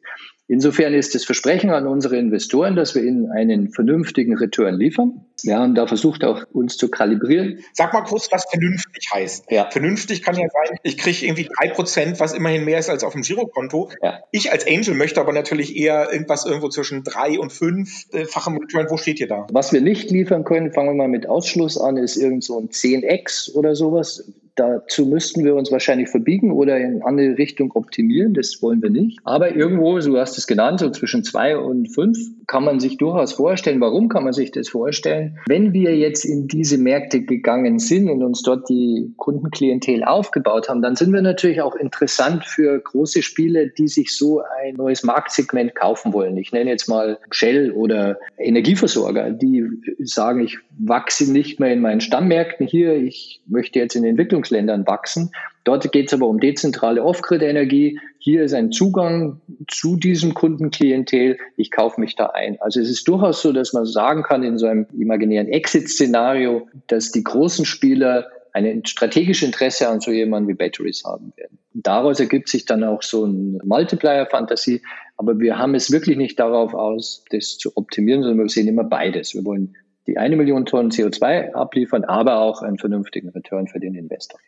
Insofern ist das Versprechen an unsere Investoren, dass wir ihnen einen vernünftigen Return liefern. Wir haben da versucht, auch uns zu kalibrieren. Sag mal kurz, was vernünftig heißt. Ja. Vernünftig kann ja sein, ich kriege irgendwie drei Prozent, was immerhin mehr ist als auf dem Girokonto. Ja. Ich als Angel möchte aber natürlich eher irgendwas irgendwo zwischen drei und fünffachem Return. Wo steht ihr da? Was wir nicht liefern können, fangen wir mal mit Ausschluss an, ist irgend so ein 10x oder sowas Dazu müssten wir uns wahrscheinlich verbiegen oder in andere Richtung optimieren. Das wollen wir nicht. Aber irgendwo, so hast du es genannt, so zwischen zwei und fünf, kann man sich durchaus vorstellen. Warum kann man sich das vorstellen? Wenn wir jetzt in diese Märkte gegangen sind und uns dort die Kundenklientel aufgebaut haben, dann sind wir natürlich auch interessant für große Spiele, die sich so ein neues Marktsegment kaufen wollen. Ich nenne jetzt mal Shell oder Energieversorger, die sagen, ich wachse nicht mehr in meinen Stammmärkten hier, ich möchte jetzt in Entwicklung Entwicklungsländern wachsen. Dort geht es aber um dezentrale Off-Grid-Energie. Hier ist ein Zugang zu diesem Kundenklientel. Ich kaufe mich da ein. Also es ist durchaus so, dass man sagen kann in so einem imaginären Exit-Szenario, dass die großen Spieler ein strategisches Interesse an so jemandem wie Batteries haben werden. daraus ergibt sich dann auch so ein Multiplier-Fantasie. Aber wir haben es wirklich nicht darauf aus, das zu optimieren, sondern wir sehen immer beides. Wir wollen die eine Million Tonnen CO2 abliefern, aber auch einen vernünftigen Return für den Investor.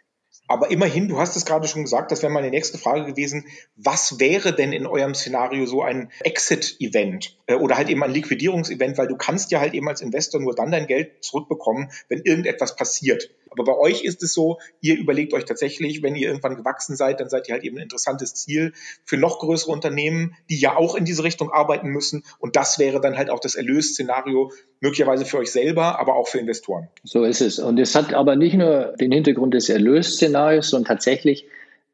Aber immerhin, du hast es gerade schon gesagt, das wäre meine nächste Frage gewesen. Was wäre denn in eurem Szenario so ein Exit-Event äh, oder halt eben ein Liquidierungsevent? Weil du kannst ja halt eben als Investor nur dann dein Geld zurückbekommen, wenn irgendetwas passiert. Aber bei euch ist es so, ihr überlegt euch tatsächlich, wenn ihr irgendwann gewachsen seid, dann seid ihr halt eben ein interessantes Ziel für noch größere Unternehmen, die ja auch in diese Richtung arbeiten müssen. Und das wäre dann halt auch das Erlösszenario, möglicherweise für euch selber, aber auch für Investoren. So ist es. Und es hat aber nicht nur den Hintergrund des Erlösszenarios, sondern tatsächlich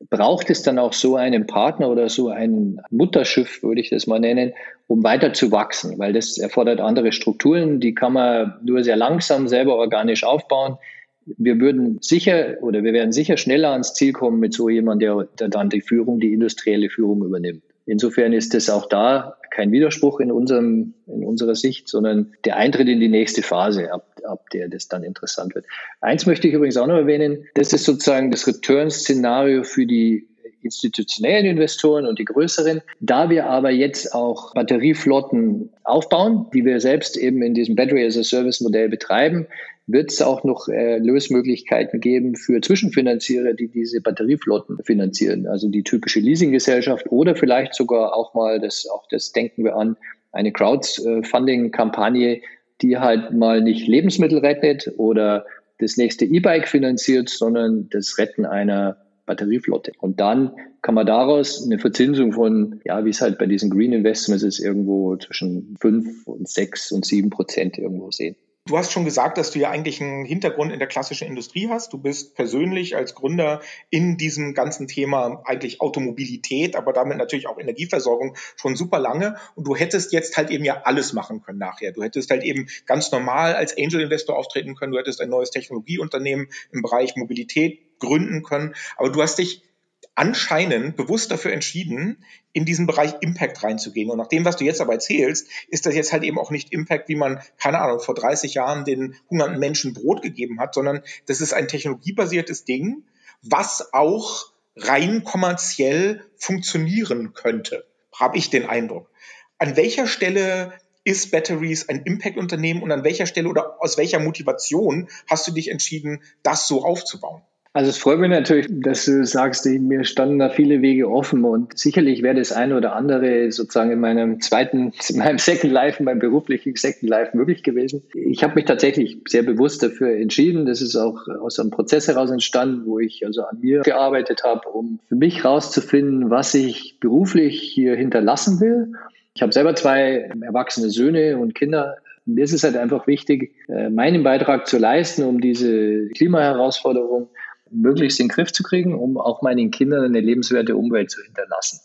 braucht es dann auch so einen Partner oder so ein Mutterschiff, würde ich das mal nennen, um weiter zu wachsen, weil das erfordert andere Strukturen, die kann man nur sehr langsam selber organisch aufbauen. Wir würden sicher oder wir werden sicher schneller ans Ziel kommen mit so jemandem, der, der dann die Führung, die industrielle Führung übernimmt. Insofern ist es auch da kein Widerspruch in, unserem, in unserer Sicht, sondern der Eintritt in die nächste Phase, ab, ab der das dann interessant wird. Eins möchte ich übrigens auch noch erwähnen, das ist sozusagen das Return-Szenario für die institutionellen Investoren und die größeren. Da wir aber jetzt auch Batterieflotten aufbauen, die wir selbst eben in diesem Battery as a Service Modell betreiben, wird es auch noch äh, Lösmöglichkeiten geben für Zwischenfinanzierer, die diese Batterieflotten finanzieren. Also die typische Leasinggesellschaft oder vielleicht sogar auch mal, das, auch das denken wir an, eine Crowdfunding-Kampagne, die halt mal nicht Lebensmittel rettet oder das nächste E-Bike finanziert, sondern das Retten einer Batterieflotte. Und dann kann man daraus eine Verzinsung von, ja, wie es halt bei diesen Green Investments ist, irgendwo zwischen fünf und sechs und sieben Prozent irgendwo sehen. Du hast schon gesagt, dass du ja eigentlich einen Hintergrund in der klassischen Industrie hast. Du bist persönlich als Gründer in diesem ganzen Thema eigentlich Automobilität, aber damit natürlich auch Energieversorgung schon super lange. Und du hättest jetzt halt eben ja alles machen können nachher. Du hättest halt eben ganz normal als Angel Investor auftreten können. Du hättest ein neues Technologieunternehmen im Bereich Mobilität gründen können. Aber du hast dich anscheinend bewusst dafür entschieden, in diesen Bereich Impact reinzugehen. Und nach dem, was du jetzt aber erzählst, ist das jetzt halt eben auch nicht Impact, wie man, keine Ahnung, vor 30 Jahren den hungernden Menschen Brot gegeben hat, sondern das ist ein technologiebasiertes Ding, was auch rein kommerziell funktionieren könnte, habe ich den Eindruck. An welcher Stelle ist Batteries ein Impact-Unternehmen und an welcher Stelle oder aus welcher Motivation hast du dich entschieden, das so aufzubauen? Also es freut mich natürlich, dass du sagst, mir standen da viele Wege offen und sicherlich wäre das eine oder andere sozusagen in meinem zweiten, in meinem Second Life, in meinem beruflichen Second Life möglich gewesen. Ich habe mich tatsächlich sehr bewusst dafür entschieden. Das ist auch aus einem Prozess heraus entstanden, wo ich also an mir gearbeitet habe, um für mich rauszufinden, was ich beruflich hier hinterlassen will. Ich habe selber zwei erwachsene Söhne und Kinder mir ist es halt einfach wichtig, äh, meinen Beitrag zu leisten, um diese Klimaherausforderung möglichst in den Griff zu kriegen, um auch meinen Kindern eine lebenswerte Umwelt zu hinterlassen.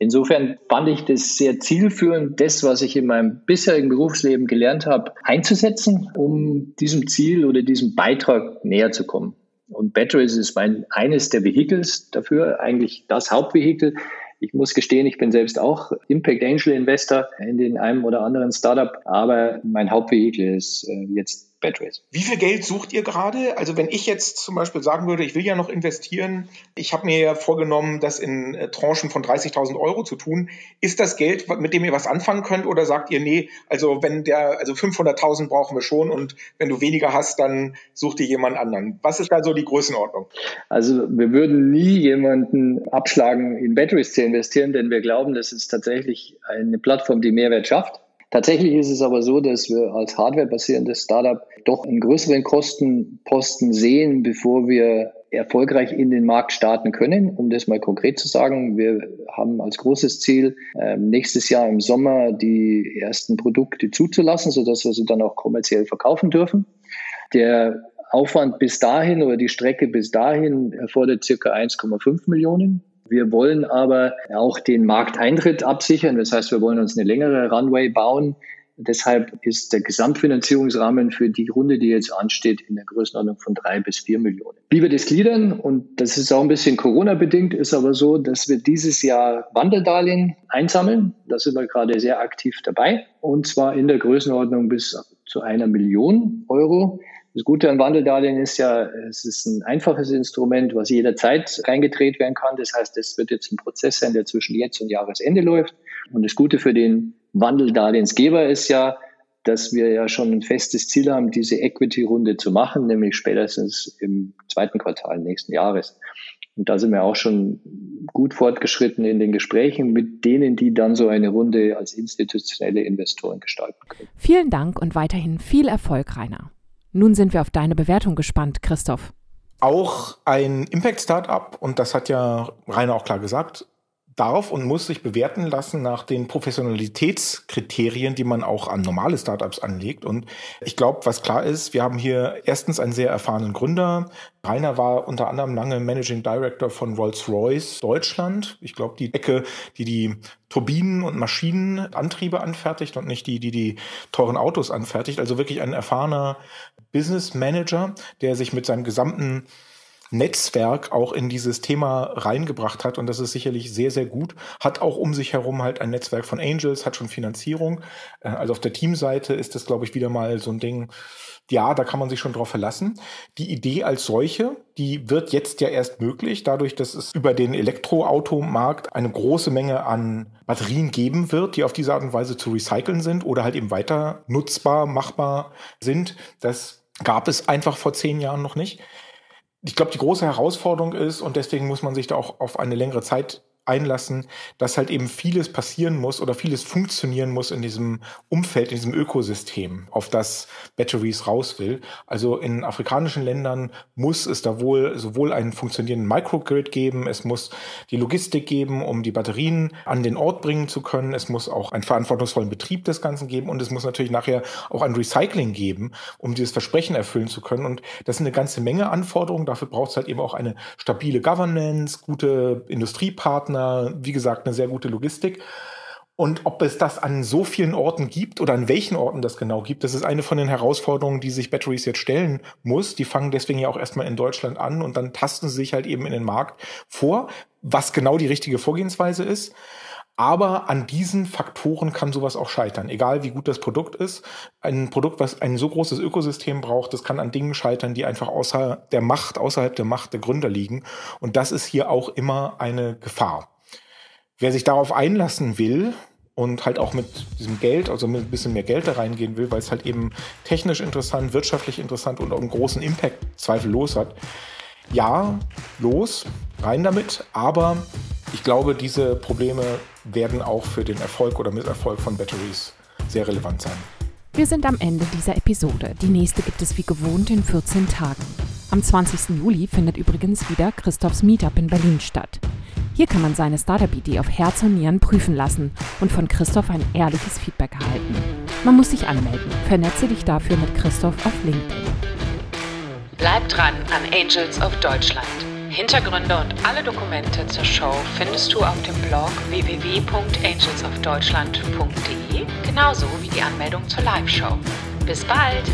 Insofern fand ich das sehr zielführend, das, was ich in meinem bisherigen Berufsleben gelernt habe, einzusetzen, um diesem Ziel oder diesem Beitrag näher zu kommen. Und Batteries ist mein, eines der Vehicles dafür, eigentlich das Hauptvehikel. Ich muss gestehen, ich bin selbst auch Impact Angel Investor in den einem oder anderen Startup, aber mein Hauptvehikel ist äh, jetzt Batteries. Wie viel Geld sucht ihr gerade? Also wenn ich jetzt zum Beispiel sagen würde, ich will ja noch investieren, ich habe mir ja vorgenommen, das in äh, Tranchen von 30.000 Euro zu tun. Ist das Geld, mit dem ihr was anfangen könnt oder sagt ihr, nee, also wenn der, also 500.000 brauchen wir schon und wenn du weniger hast, dann such dir jemand anderen. Was ist da so die Größenordnung? Also wir würden nie jemanden abschlagen, in Batteries zu investieren, denn wir glauben, das ist tatsächlich eine Plattform, die Mehrwert schafft. Tatsächlich ist es aber so, dass wir als Hardware-basierendes Startup doch einen größeren Kostenposten sehen, bevor wir erfolgreich in den Markt starten können. Um das mal konkret zu sagen, wir haben als großes Ziel, ähm, nächstes Jahr im Sommer die ersten Produkte zuzulassen, sodass wir sie dann auch kommerziell verkaufen dürfen. Der Aufwand bis dahin oder die Strecke bis dahin erfordert circa 1,5 Millionen. Wir wollen aber auch den Markteintritt absichern. Das heißt, wir wollen uns eine längere Runway bauen. Deshalb ist der Gesamtfinanzierungsrahmen für die Runde, die jetzt ansteht, in der Größenordnung von drei bis vier Millionen. Wie wir das gliedern, und das ist auch ein bisschen Corona-bedingt, ist aber so, dass wir dieses Jahr Wandeldarlehen einsammeln. Da sind wir gerade sehr aktiv dabei. Und zwar in der Größenordnung bis zu einer Million Euro. Das Gute an Wandeldarlehen ist ja, es ist ein einfaches Instrument, was jederzeit reingedreht werden kann. Das heißt, es wird jetzt ein Prozess sein, der zwischen jetzt und Jahresende läuft. Und das Gute für den Wandeldarlehensgeber ist ja, dass wir ja schon ein festes Ziel haben, diese Equity-Runde zu machen, nämlich spätestens im zweiten Quartal nächsten Jahres. Und da sind wir auch schon gut fortgeschritten in den Gesprächen mit denen, die dann so eine Runde als institutionelle Investoren gestalten können. Vielen Dank und weiterhin viel Erfolg, Rainer. Nun sind wir auf deine Bewertung gespannt, Christoph. Auch ein Impact-Startup, und das hat ja Rainer auch klar gesagt, darf und muss sich bewerten lassen nach den Professionalitätskriterien, die man auch an normale Startups anlegt. Und ich glaube, was klar ist, wir haben hier erstens einen sehr erfahrenen Gründer. Rainer war unter anderem lange Managing Director von Rolls-Royce Deutschland. Ich glaube, die Ecke, die die Turbinen und Maschinenantriebe anfertigt und nicht die, die die teuren Autos anfertigt. Also wirklich ein erfahrener Business Manager, der sich mit seinem gesamten Netzwerk auch in dieses Thema reingebracht hat. Und das ist sicherlich sehr, sehr gut. Hat auch um sich herum halt ein Netzwerk von Angels, hat schon Finanzierung. Äh, also auf der Teamseite ist das, glaube ich, wieder mal so ein Ding. Ja, da kann man sich schon drauf verlassen. Die Idee als solche, die wird jetzt ja erst möglich, dadurch, dass es über den Elektroautomarkt eine große Menge an Batterien geben wird, die auf diese Art und Weise zu recyceln sind oder halt eben weiter nutzbar, machbar sind. Das gab es einfach vor zehn Jahren noch nicht ich glaube, die große Herausforderung ist, und deswegen muss man sich da auch auf eine längere Zeit einlassen, dass halt eben vieles passieren muss oder vieles funktionieren muss in diesem Umfeld, in diesem Ökosystem, auf das Batteries raus will. Also in afrikanischen Ländern muss es da wohl sowohl einen funktionierenden Microgrid geben, es muss die Logistik geben, um die Batterien an den Ort bringen zu können, es muss auch einen verantwortungsvollen Betrieb des Ganzen geben und es muss natürlich nachher auch ein Recycling geben, um dieses Versprechen erfüllen zu können. Und das sind eine ganze Menge Anforderungen. Dafür braucht es halt eben auch eine stabile Governance, gute Industriepartner, Partner, wie gesagt, eine sehr gute Logistik. Und ob es das an so vielen Orten gibt oder an welchen Orten das genau gibt, das ist eine von den Herausforderungen, die sich Batteries jetzt stellen muss. Die fangen deswegen ja auch erstmal in Deutschland an und dann tasten sie sich halt eben in den Markt vor, was genau die richtige Vorgehensweise ist. Aber an diesen Faktoren kann sowas auch scheitern. Egal wie gut das Produkt ist. Ein Produkt, was ein so großes Ökosystem braucht, das kann an Dingen scheitern, die einfach außer der Macht, außerhalb der Macht der Gründer liegen. Und das ist hier auch immer eine Gefahr. Wer sich darauf einlassen will, und halt auch mit diesem Geld, also mit ein bisschen mehr Geld da reingehen will, weil es halt eben technisch interessant, wirtschaftlich interessant und auch einen großen Impact zweifellos hat. Ja, los, rein damit, aber ich glaube, diese Probleme werden auch für den Erfolg oder Misserfolg von Batteries sehr relevant sein. Wir sind am Ende dieser Episode. Die nächste gibt es wie gewohnt in 14 Tagen. Am 20. Juli findet übrigens wieder Christophs Meetup in Berlin statt. Hier kann man seine Startup-Idee auf Herz und Nieren prüfen lassen und von Christoph ein ehrliches Feedback erhalten. Man muss sich anmelden. Vernetze dich dafür mit Christoph auf LinkedIn. Bleib dran an Angels of Deutschland. Hintergründe und alle Dokumente zur Show findest du auf dem Blog www.angelsofdeutschland.de, genauso wie die Anmeldung zur Live-Show. Bis bald!